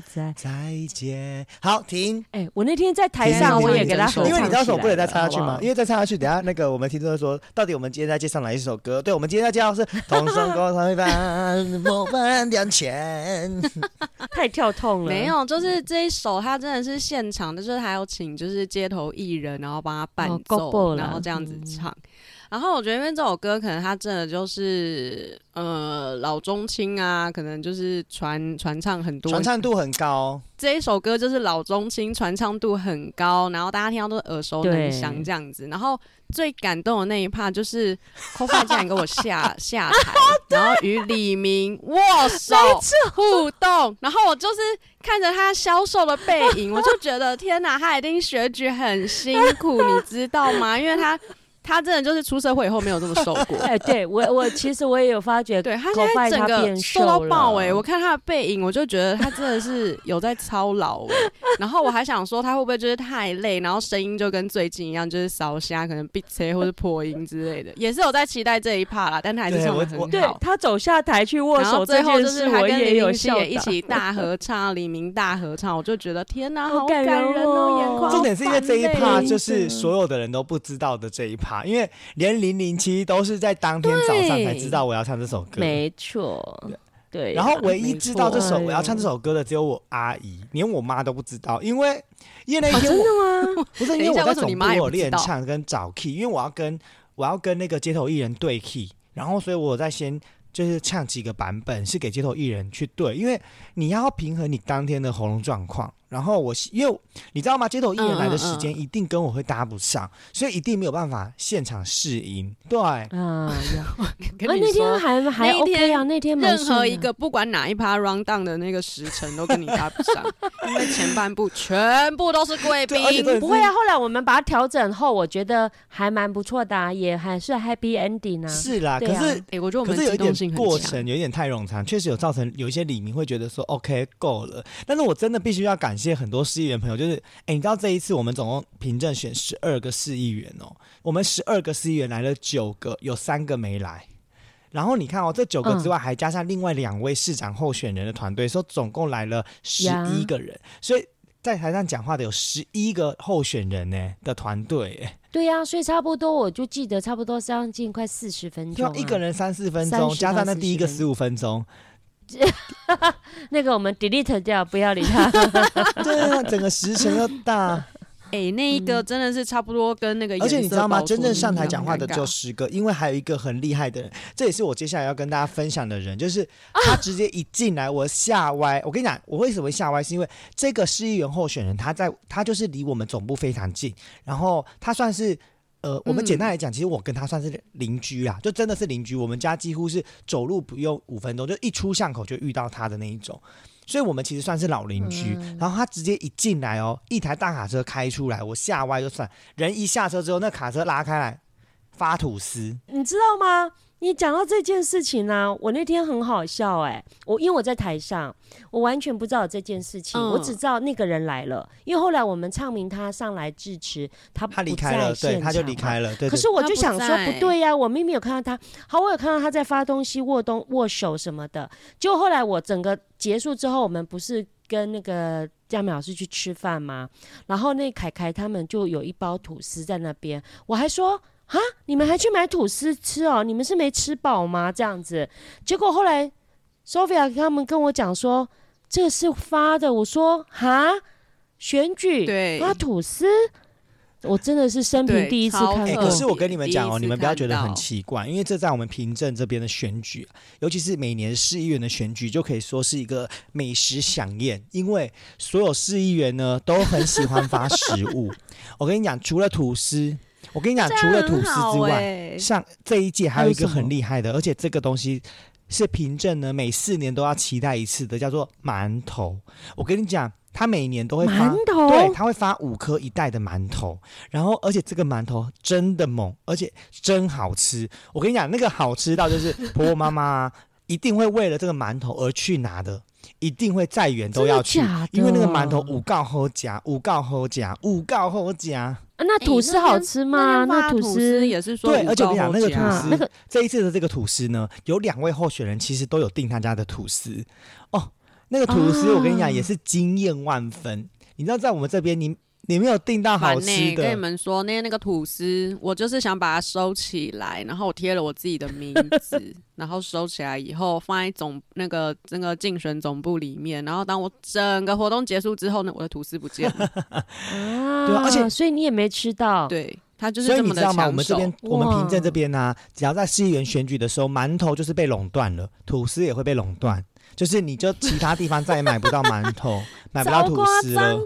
在。再见。好，停。哎、我那天在台上，我也给他合因为你知道为什么不能再起插下去吗？好好因为再插下去，等下那个我们听众会说，到底我们今天在介绍哪一首歌？对，我们今天在介绍是《同生共同一半，莫半两钱》。太跳痛了。没有，就是这一首，他真的是现场的，就是还有请就是街头艺人，然后帮他伴哦奏然后这样子嗯唱。然后我觉得，因为这首歌可能它真的就是呃老中青啊，可能就是传传唱很多，传唱度很高。这一首歌就是老中青，传唱度很高，然后大家听到都是耳熟能详这样子。然后最感动的那一 part 就是 c o f i 竟然给我下下台，然后与李明握手互动，然后我就是看着他消瘦的背影，我就觉得天哪，他一定选举很辛苦，你知道吗？因为他。他真的就是出社会以后没有这么瘦过。哎，对我我 其实我也有发觉，对他现在整个瘦到爆哎！我看他的背影，我就觉得他真的是有在操劳哎。然后我还想说他会不会就是太累，然后声音就跟最近一样，就是烧瞎，可能闭车或者破音之类的。也是有在期待这一趴啦，但他还是唱的很好。他走下台去握手，最后就是还跟林明熙也一起大合唱，李明大合唱，我就觉得天哪，好感人哦，眼眶。重点是因为这一趴就是所有的人都不知道的这一趴。因为连零零七都是在当天早上才知道我要唱这首歌，没错，对。然后唯一知道这首我要唱这首歌的只有我阿姨，连我妈都不知道，因为因为那天真的吗？不是因为我在总部我练唱跟找 key，因为我要跟我要跟那个街头艺人对 key，然后所以我在先。就是唱几个版本是给街头艺人去对，因为你要平衡你当天的喉咙状况。然后我因为你知道吗？街头艺人来的时间一定跟我会搭不上，所以一定没有办法现场试音。对，嗯啊，那天还还 OK 啊，那天任何一个不管哪一趴 round down 的那个时辰都跟你搭不上，因为前半部全部都是贵宾。不会啊，后来我们把它调整后，我觉得还蛮不错的，也还是 happy ending 啊。是啦，可是哎，我觉得我们有点过程有点太冗长，确实有造成有一些李明会觉得说 OK 够了，但是我真的必须要感。谢很多市议员朋友，就是哎，你知道这一次我们总共凭证选十二个市议员哦，我们十二个市议员来了九个，有三个没来。然后你看哦，这九个之外还加上另外两位市长候选人的团队，说总共来了十一个人。所以在台上讲话的有十一个候选人呢的团队。对呀，所以差不多我就记得差不多将近快四十分钟，一个人三四分钟，加上那第一个十五分钟。那个我们 delete 掉，不要理他。对啊，整个时辰又大。哎，那一个真的是差不多跟那个，而且你知道吗？真正上台讲话的就十个，因为还有一个很厉害的人，这也是我接下来要跟大家分享的人，就是他直接一进来我吓歪。我跟你讲，我为什么会吓歪，是因为这个市议员候选人他在他就是离我们总部非常近，然后他算是。呃，我们简单来讲，其实我跟他算是邻居啊，就真的是邻居。我们家几乎是走路不用五分钟，就一出巷口就遇到他的那一种，所以我们其实算是老邻居。然后他直接一进来哦，一台大卡车开出来，我吓歪就算，人一下车之后，那卡车拉开来发吐司，你知道吗？你讲到这件事情呢，我那天很好笑哎，我因为我在台上，我完全不知道这件事情，我只知道那个人来了，因为后来我们唱明他上来致辞，他他离开了，对，他就离开了，对。可是我就想说不对呀，我明明有看到他，好，我有看到他在发东西、握东、握手什么的。就后来我整个结束之后，我们不是跟那个佳美老师去吃饭吗？然后那凯凯他们就有一包吐司在那边，我还说。啊！你们还去买吐司吃哦？你们是没吃饱吗？这样子，结果后来 Sophia 他们跟我讲说，这是发的。我说哈，选举发吐司，我真的是生平第一次看到。可是我跟你们讲哦，你们不要觉得很奇怪，因为这在我们平镇这边的选举，尤其是每年市议员的选举，就可以说是一个美食飨宴，因为所有市议员呢都很喜欢发食物。我跟你讲，除了吐司。我跟你讲，除了吐司之外，像这一届还有一个很厉害的，而且这个东西是凭证呢，每四年都要期待一次的，叫做馒头。我跟你讲，他每年都会发，对，他会发五颗一袋的馒头，然后而且这个馒头真的猛，而且真好吃。我跟你讲，那个好吃到就是婆婆妈妈 一定会为了这个馒头而去拿的。一定会再远都要去，因为那个馒头五告后夹，五告后夹，五告后夹。那吐司好吃吗？那吐司也是说对，而且我跟你讲，那个吐司，那个这一次的这个吐司呢，有两位候选人其实都有订他家的吐司哦。那个吐司我跟你讲也是惊艳万分。你知道在我们这边，你你没有订到好吃的。跟你们说，那天那个吐司，我就是想把它收起来，然后我贴了我自己的名字。然后收起来以后，放在总那个那个竞选总部里面。然后当我整个活动结束之后呢，我的吐司不见了。啊，对，而且所以你也没吃到。对，他就是所以这么的你知道吗？我们这边，我们凭证这边呢、只要在市议员选举的时候，馒头就是被垄断了，吐司也会被垄断，就是你就其他地方再也买不到馒头，买不到吐司张了。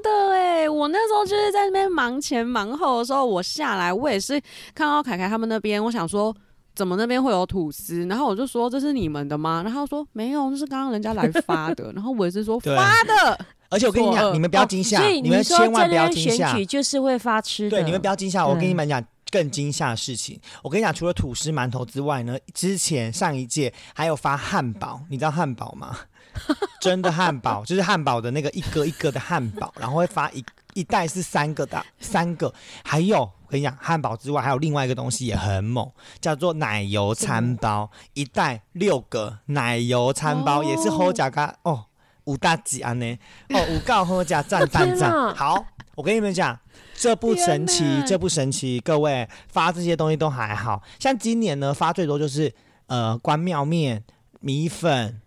我那时候就是在那边忙前忙后的时候，我下来我也是看到凯凯他们那边，我想说。怎么那边会有吐司？然后我就说这是你们的吗？然后他说没有，那是刚刚人家来发的。然后我也是说 发的，而且我跟你讲，你们不要惊吓，你们千万不要惊吓选。举就是会发吃的，对，你们不要惊吓。我跟你们讲更惊吓的事情。我跟你讲，除了吐司、馒头之外呢，之前上一届还有发汉堡，你知道汉堡吗？真的汉堡，就是汉堡的那个一个一个的汉堡，然后会发一一袋是三个的，三个。还有我跟你讲，汉堡之外还有另外一个东西也很猛，叫做奶油餐包，一袋六个奶油餐包，哦也是齁甲咖哦。五大几安呢？哦，五告齁甲赞赞赞！好，我跟你们讲，这不神奇这不神奇。各位发这些东西都还好，像今年呢发最多就是呃关庙面、米粉、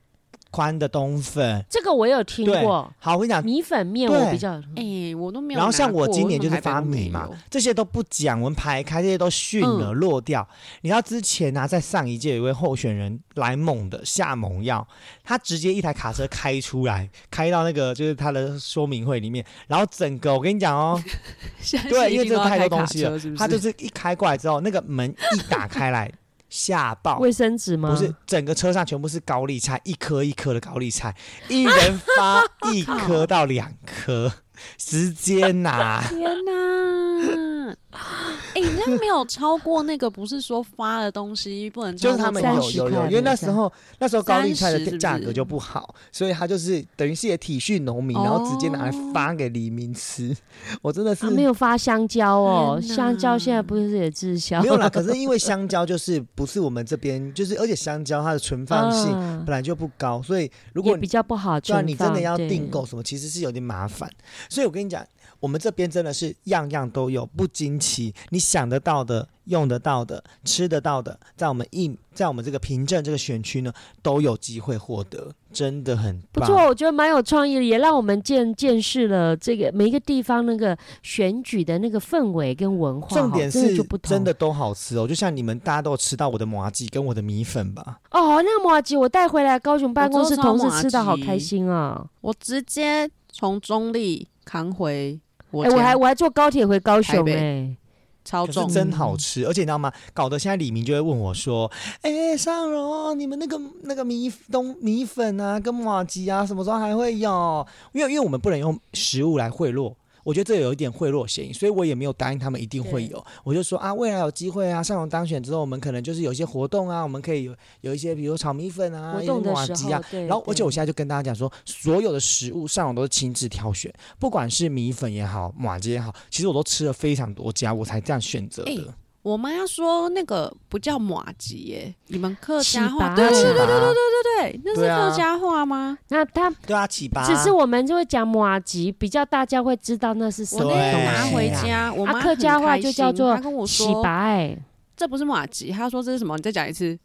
宽的冬粉。这个我有听对过，好，我跟你讲，米粉面对我比较哎、我都没有拿过。然后像我今年就是为什么台发米嘛北都没有，这些都不讲，我们排开这些都训了、嗯落掉。你知道之前呢、在上一届有一位候选人来猛的下猛药，他直接一台卡车开出来，开到那个就是他的说明会里面，然后整个我跟你讲哦，现在对，是因为这太一定都要开多东西了是不，是？他就是一开过来之后，那个门一打开来，吓爆。卫生纸吗？不是，整个车上全部是高丽菜，一颗一颗的高丽菜，一人发一颗到两颗，直接拿。天哪！哎、那没有超过那个，不是说发的东西不能超过就是他们30有有有，块因为那时候那时候高丽菜30是不是？的价格就不好，所以他就是等于是也体恤农民，然后直接拿来发给黎明吃。我真的是啊没有发香蕉哦，天哪。香蕉现在不是也滞销？没有啦，可是因为香蕉就是不是我们这边，就是而且香蕉它的存放性嗯本来就不高，所以如果也比较不好对啊，存你真的要对。订购什么，其实是有点麻烦。所以我跟你讲，我们这边真的是样样都有，不惊奇，你想得到的、用得到的、吃得到的，在我们一在我们这个凭证这个选区呢，都有机会获得，真的很。不错，我觉得蛮有创意的，也让我们见见识了这个每一个地方那个选举的那个氛围跟文化。重点是真的就真的都好吃哦，就像你们大家都有吃到我的麻吉跟我的米粉吧？哦。那个麻吉我带回来高雄办公室同事吃的好开心啊！我直接从中立扛回我哎，我还我还坐高铁回高雄台北哎，超重真好吃，而且你知道吗？搞得现在李明就会问我说：“哎、尚荣，你们那个那个米东米粉啊，跟马吉啊，什么时候还会有？因为因为我们不能用食物来贿赂。”我觉得这有一点贿赂嫌疑，所以我也没有答应他们一定会有。我就说啊，未来有机会啊，上荣当选之后，我们可能就是有一些活动啊，我们可以有有一些，比如炒米粉啊，活动的时马吉啊候，，对。然后，而且我现在就跟大家讲说，所有的食物上网都是亲自挑选，不管是米粉也好，马吉也好，其实我都吃了非常多家，我才这样选择的。哎我妈说那个不叫马吉耶，你们客家话，对对对对对对对对，那是客家话吗？那他对啊，起拔。只是我们就会讲马吉，比较大家会知道那是什我么那天对拿回家，我妈啊，客家话很开心就叫做她跟我洗说白哎，这不是马吉，她说这是什么？你再讲一次，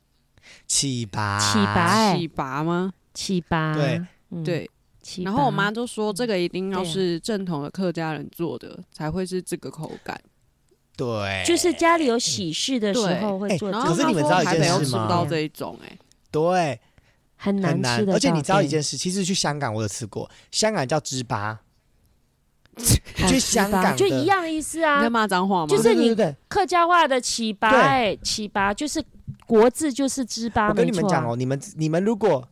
起拔，起拔哎起拔吗？起拔对嗯对，起然后我拔妈就说这个一定要是正统的客家人做的，才会是这个口感。对，就是家里有喜事的时候会做可是你们知道一件事吗？吃到这一种，哎，对。很很难。难吃的，而且你知道一件事，其实去香港我有吃过，香港叫糍粑，去香港就一样的意思你在啊。骂脏话吗？就是你对对对对。客家话的起拔，对。哎，起拔就是国字就是糍粑，我跟你们讲哦，你们你们如果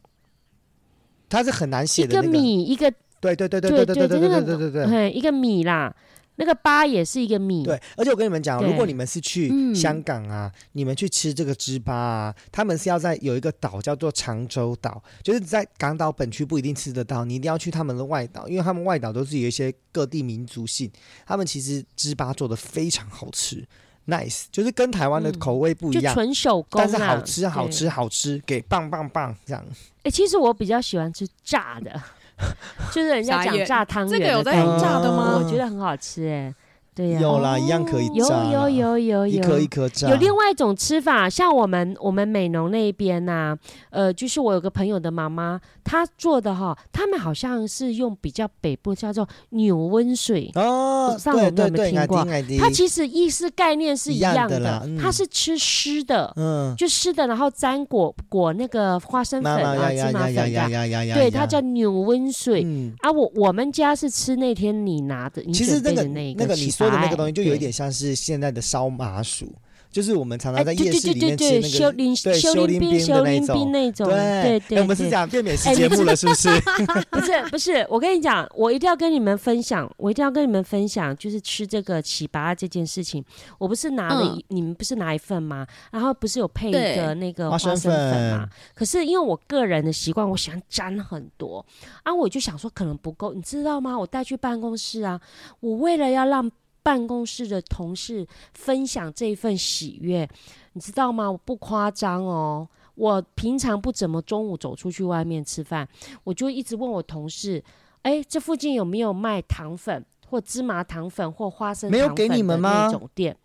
它是很难写的一个，米一个对对对对对对对对对那个对对对。一个米啦，那个八也是一个米，对，而且我跟你们讲，如果你们是去嗯。香港啊，你们去吃这个糍粑啊，他们是要在有一个岛叫做长洲岛，就是在港岛本区不一定吃得到，你一定要去他们的外岛，因为他们外岛都是有一些各地民族性，他们其实糍粑做的非常好吃，nice，就是跟台湾的嗯。口味不一样。就纯手工啦，但是好吃，好吃，好吃，给棒棒棒这样。哎、其实我比较喜欢吃炸的，就是人家讲炸汤圆，这个有在炸的吗？我觉得很好吃哎、对呀、有啦，一样可以有炸有，有有有有。一颗一颗炸。有另外一种吃法，像我们我们美浓那边呐、呃，就是我有个朋友的妈妈，她做的哈，他们好像是用比较北部叫做扭温水，哦，上网对对对，有没有听过。它其实意思概念是一样的啦嗯。它是吃湿的，嗯，就湿的，然后沾裹裹那个花生粉啊、芝麻粉的啊，对，它叫扭温水。嗯。啊，我我们家是吃那天你拿的，你准备的那一那个起你说的那个东西，就有一对点像是现在的烧麻薯，就是我们常哎，常在对对夜市里对对对，面吃那个。修林对修林冰修林冰的那种那种，对对我们是讲变美食节目了，是不是？不是不是，我跟你讲，我一定要跟你们分享，我一定要跟你们分享，就是吃这个起拔这件事情。我不是拿了一，你们不是拿一份吗？然后不是有配一个那个花生花生粉吗？可是因为我个人的习惯，我喜欢沾很多啊，我就想说可能不够，你知道吗？我带去办公室啊，我为了要让办公室的同事分享这一份喜悦，你知道吗？我不夸张哦。我平常不怎么中午走出去外面吃饭，我就一直问我同事，哎，这附近有没有卖糖粉或芝麻糖粉或花生没有给糖粉的你们吗那种店？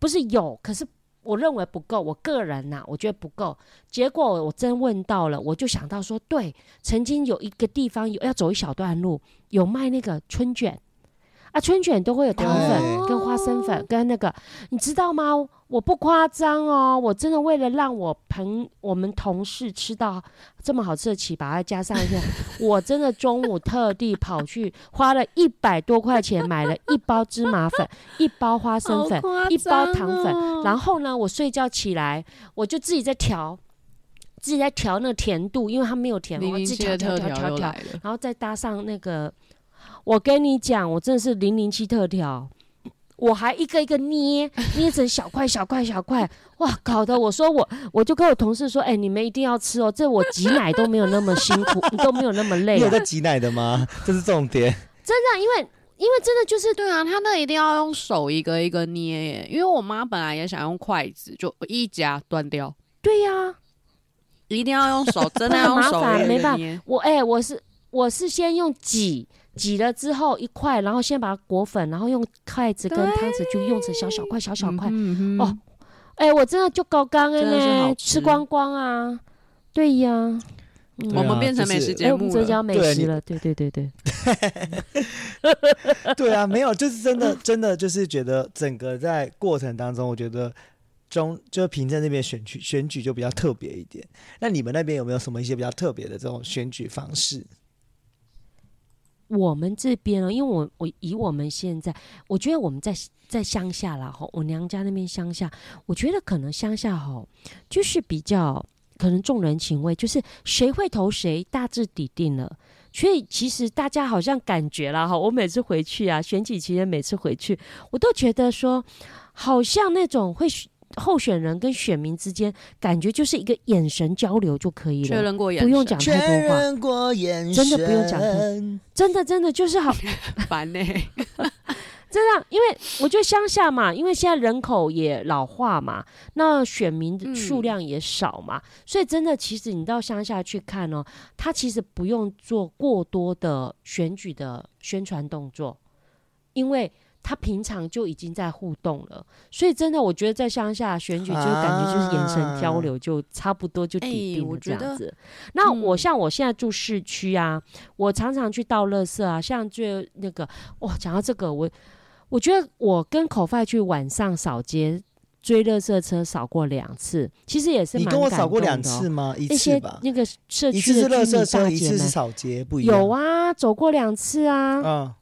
不是有，可是我认为不够，我个人呐、我觉得不够。结果我真问到了，我就想到说，对，曾经有一个地方有要走一小段路，有卖那个春卷。啊，春卷都会有糖粉跟花生粉跟那个，你知道吗？我不夸张哦，我真的为了让我朋我们同事吃到这么好吃的起拔，再加上一个，我真的中午特地跑去花了一百多块钱买了一包芝麻粉，一包花生粉，一包糖粉，哦。然后呢，我睡觉起来，我就自己在调，自己在调那个甜度，因为它没有甜，我自己调调调调然后再搭上那个，我跟你讲，我真的是零零七特调。我还一个一个捏，捏成小块小块小块，哇，搞得我说我，我就跟我同事说，哎、你们一定要吃哦，这我挤奶都没有那么辛苦，都没有那么累、啊，你有在挤奶的吗？这是重点。真的，因为因为真的就是对啊，他那一定要用手一个一个捏耶，因为我妈本来也想用筷子，就一夹断掉，对呀、一定要用手，真的要用 手很麻烦没办法。我哎、我是我是先用挤挤了之后一块，然后先把它裹粉，然后用筷子跟汤匙就用成小小块小小块。嗯哼哦，哎、我真的就高刚了真的是好呢，吃吃光光啊！对呀，我们变成美食节目了。我们这叫美食了，对对对对，对啊，没有，就是真的，真的就是觉得整个在过程当中，我觉得中就是平镇那边选举选举就比较特别一点。那你们那边有没有什么一些比较特别的这种选举方式？我们这边哦，因为我我以我们现在，我觉得我们在在乡下啦，吼，我娘家那边乡下，我觉得可能乡下吼，就是比较可能重人情味，就是谁会投谁，大致底定了。所以其实大家好像感觉啦，哈，我每次回去啊，选举期间每次回去，我都觉得说，好像那种会候选人跟选民之间，感觉就是一个眼神交流就可以确了，认过眼不用讲太多话，认过眼真的不用讲真的真的就是好。烦呢。真的，因为我觉得乡下嘛，因为现在人口也老化嘛，那选民的数量也少嘛，所以真的，其实你到乡下去看哦，他其实不用做过多的选举的宣传动作，因为他平常就已经在互动了，所以真的，我觉得在乡下选举，就感觉就是眼神交流，就差不多就底哎定这样子。那我嗯像我现在住市区啊，我常常去倒垃圾啊，像就那个哇，讲到这个，我我觉得我跟口饭去晚上扫街追垃圾车扫过两次，其实也是你跟我扫过两次吗？一次吧，那个社区的垃圾车，一大姐们次是扫街，不一样。有啊，走过两次啊，嗯，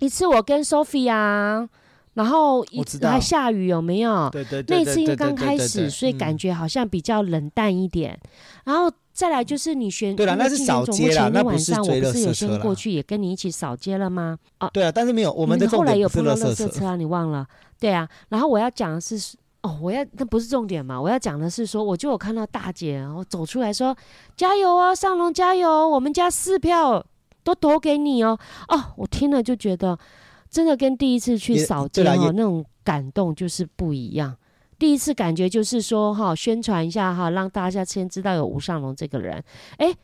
一次我跟 Sophie 啊，然后一还下雨有没有？对对对，那次因为刚开始，所以感觉觉好像比较冷淡一点。然后再来就是你选，对了那是扫街啦前那晚上我不是有先过去也跟你一起扫街了吗？啊，对啊，但是没有我们的后来有碰到垃垃圾车，圾车啊？你忘了？对啊。然后我要讲的是，哦，我要那不是重点嘛，我要讲的是说，我就有看到大姐，然后走出来说：“加油啊，上龙加油！我们家四票都投给你哦。”哦，我听了就觉得，真的跟第一次去也扫街哦那种感动就是不一样。第一次感觉就是说哈，宣传一下哈，让大家先知道有吴尚龙这个人。哎，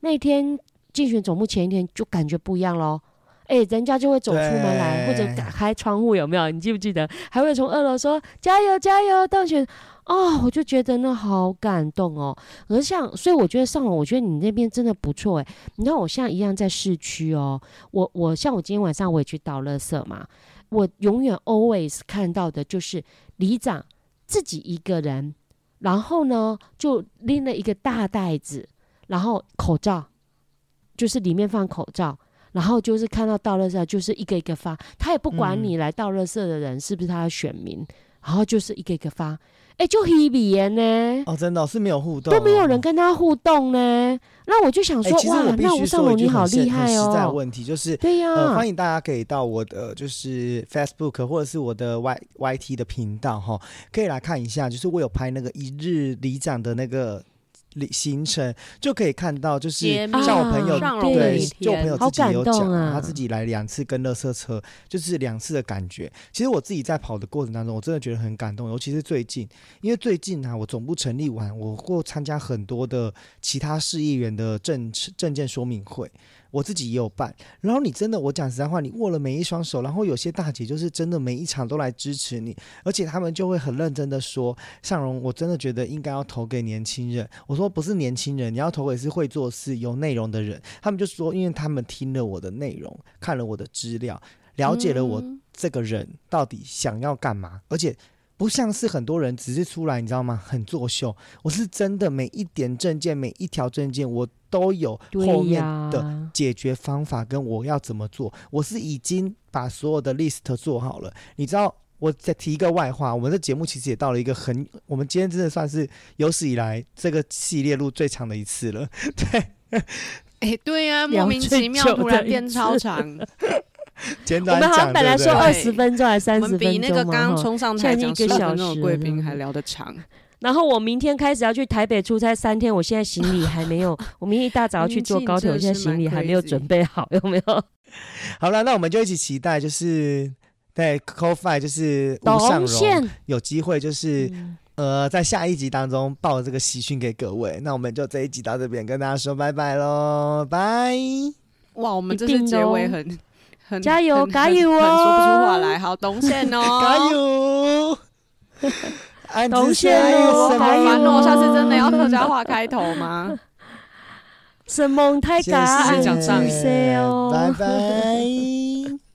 那天竞选总部前一天就感觉不一样喽。哎、人家就会走出门来，或者打开窗户，有没有？你记不记得？还会从二楼说加油加油，当选哦，我就觉得那好感动哦。而像，所以我觉得上网，我觉得你那边真的不错哎。你看我现在一样在市区哦，我我像我今天晚上我也去倒垃圾嘛，我永远 always 看到的就是里长自己一个人，然后呢就拎了一个大袋子，然后口罩，就是里面放口罩。然后就是看到倒垃圾，就是一个一个发，他也不管嗯。你来倒垃圾的人是不是他的选民，然后就是一个一个发，哎，就 Hebe 耶呢，哦，真的哦、是没有互动。哦，都没有人跟他互动呢。那我就想哎、说，哇，那吴尚龙你好厉害哦。实在问题，就是对呀、呃，欢迎大家可以到我的就是 Facebook 或者是我的 Y YT 的频道哈，可以来看一下，就是我有拍那个一日里长的那个里行程，就可以看到，就是像我朋友、对，就我朋友好自己有讲、啊他自己来两次跟乐色车，就是两次的感觉。其实我自己在跑的过程当中，我真的觉得很感动，尤其是最近，因为最近啊，我总部成立完，我过参加很多的其他市议员的证证件说明会。我自己也有办，然后你真的，我讲实在话，你握了每一双手，然后有些大姐就是真的每一场都来支持你，而且他们就会很认真的说，尚荣，我真的觉得应该要投给年轻人。我说不是年轻人，你要投给是会做事、有内容的人。他们就说，因为他们听了我的内容，看了我的资料，了解了我这个人到底想要干嘛，而且不像是很多人只是出来，你知道吗？很作秀。我是真的每一点证件，每一条证件，我都有后面，的解决方法跟我要怎么做，我是已经把所有的 list 做好了。你知道，我再提一个外话，我们的节目其实也到了一个很，我们今天真的算是有史以来这个系列录最长的一次了。对，哎、对呀、聊 莫名其妙突然变超次长，简我们好，像本来说二十分钟还是三十分钟们比那个刚刚冲上台讲一个小十分钟的时贵宾还聊得长。然后我明天开始要去台北出差三天，我现在行李还没有，我明天一大早要去坐高铁，我现在行李还没有准备好，有没有？好了，那我们就一起期待，就是对 Co Fi 就是吴尚荣有机会就是。嗯呃，在下一集当中报这个喜讯给各位，那我们就这一集到这边跟大家说拜拜喽，拜。哇，我们这结尾哦很很加油加油很很说不出话哦来。好，东线哦，加！油！安东之线下有哦什好烦哦，下次真的要客家话开头吗？什么太谢嘎，谢？拜拜。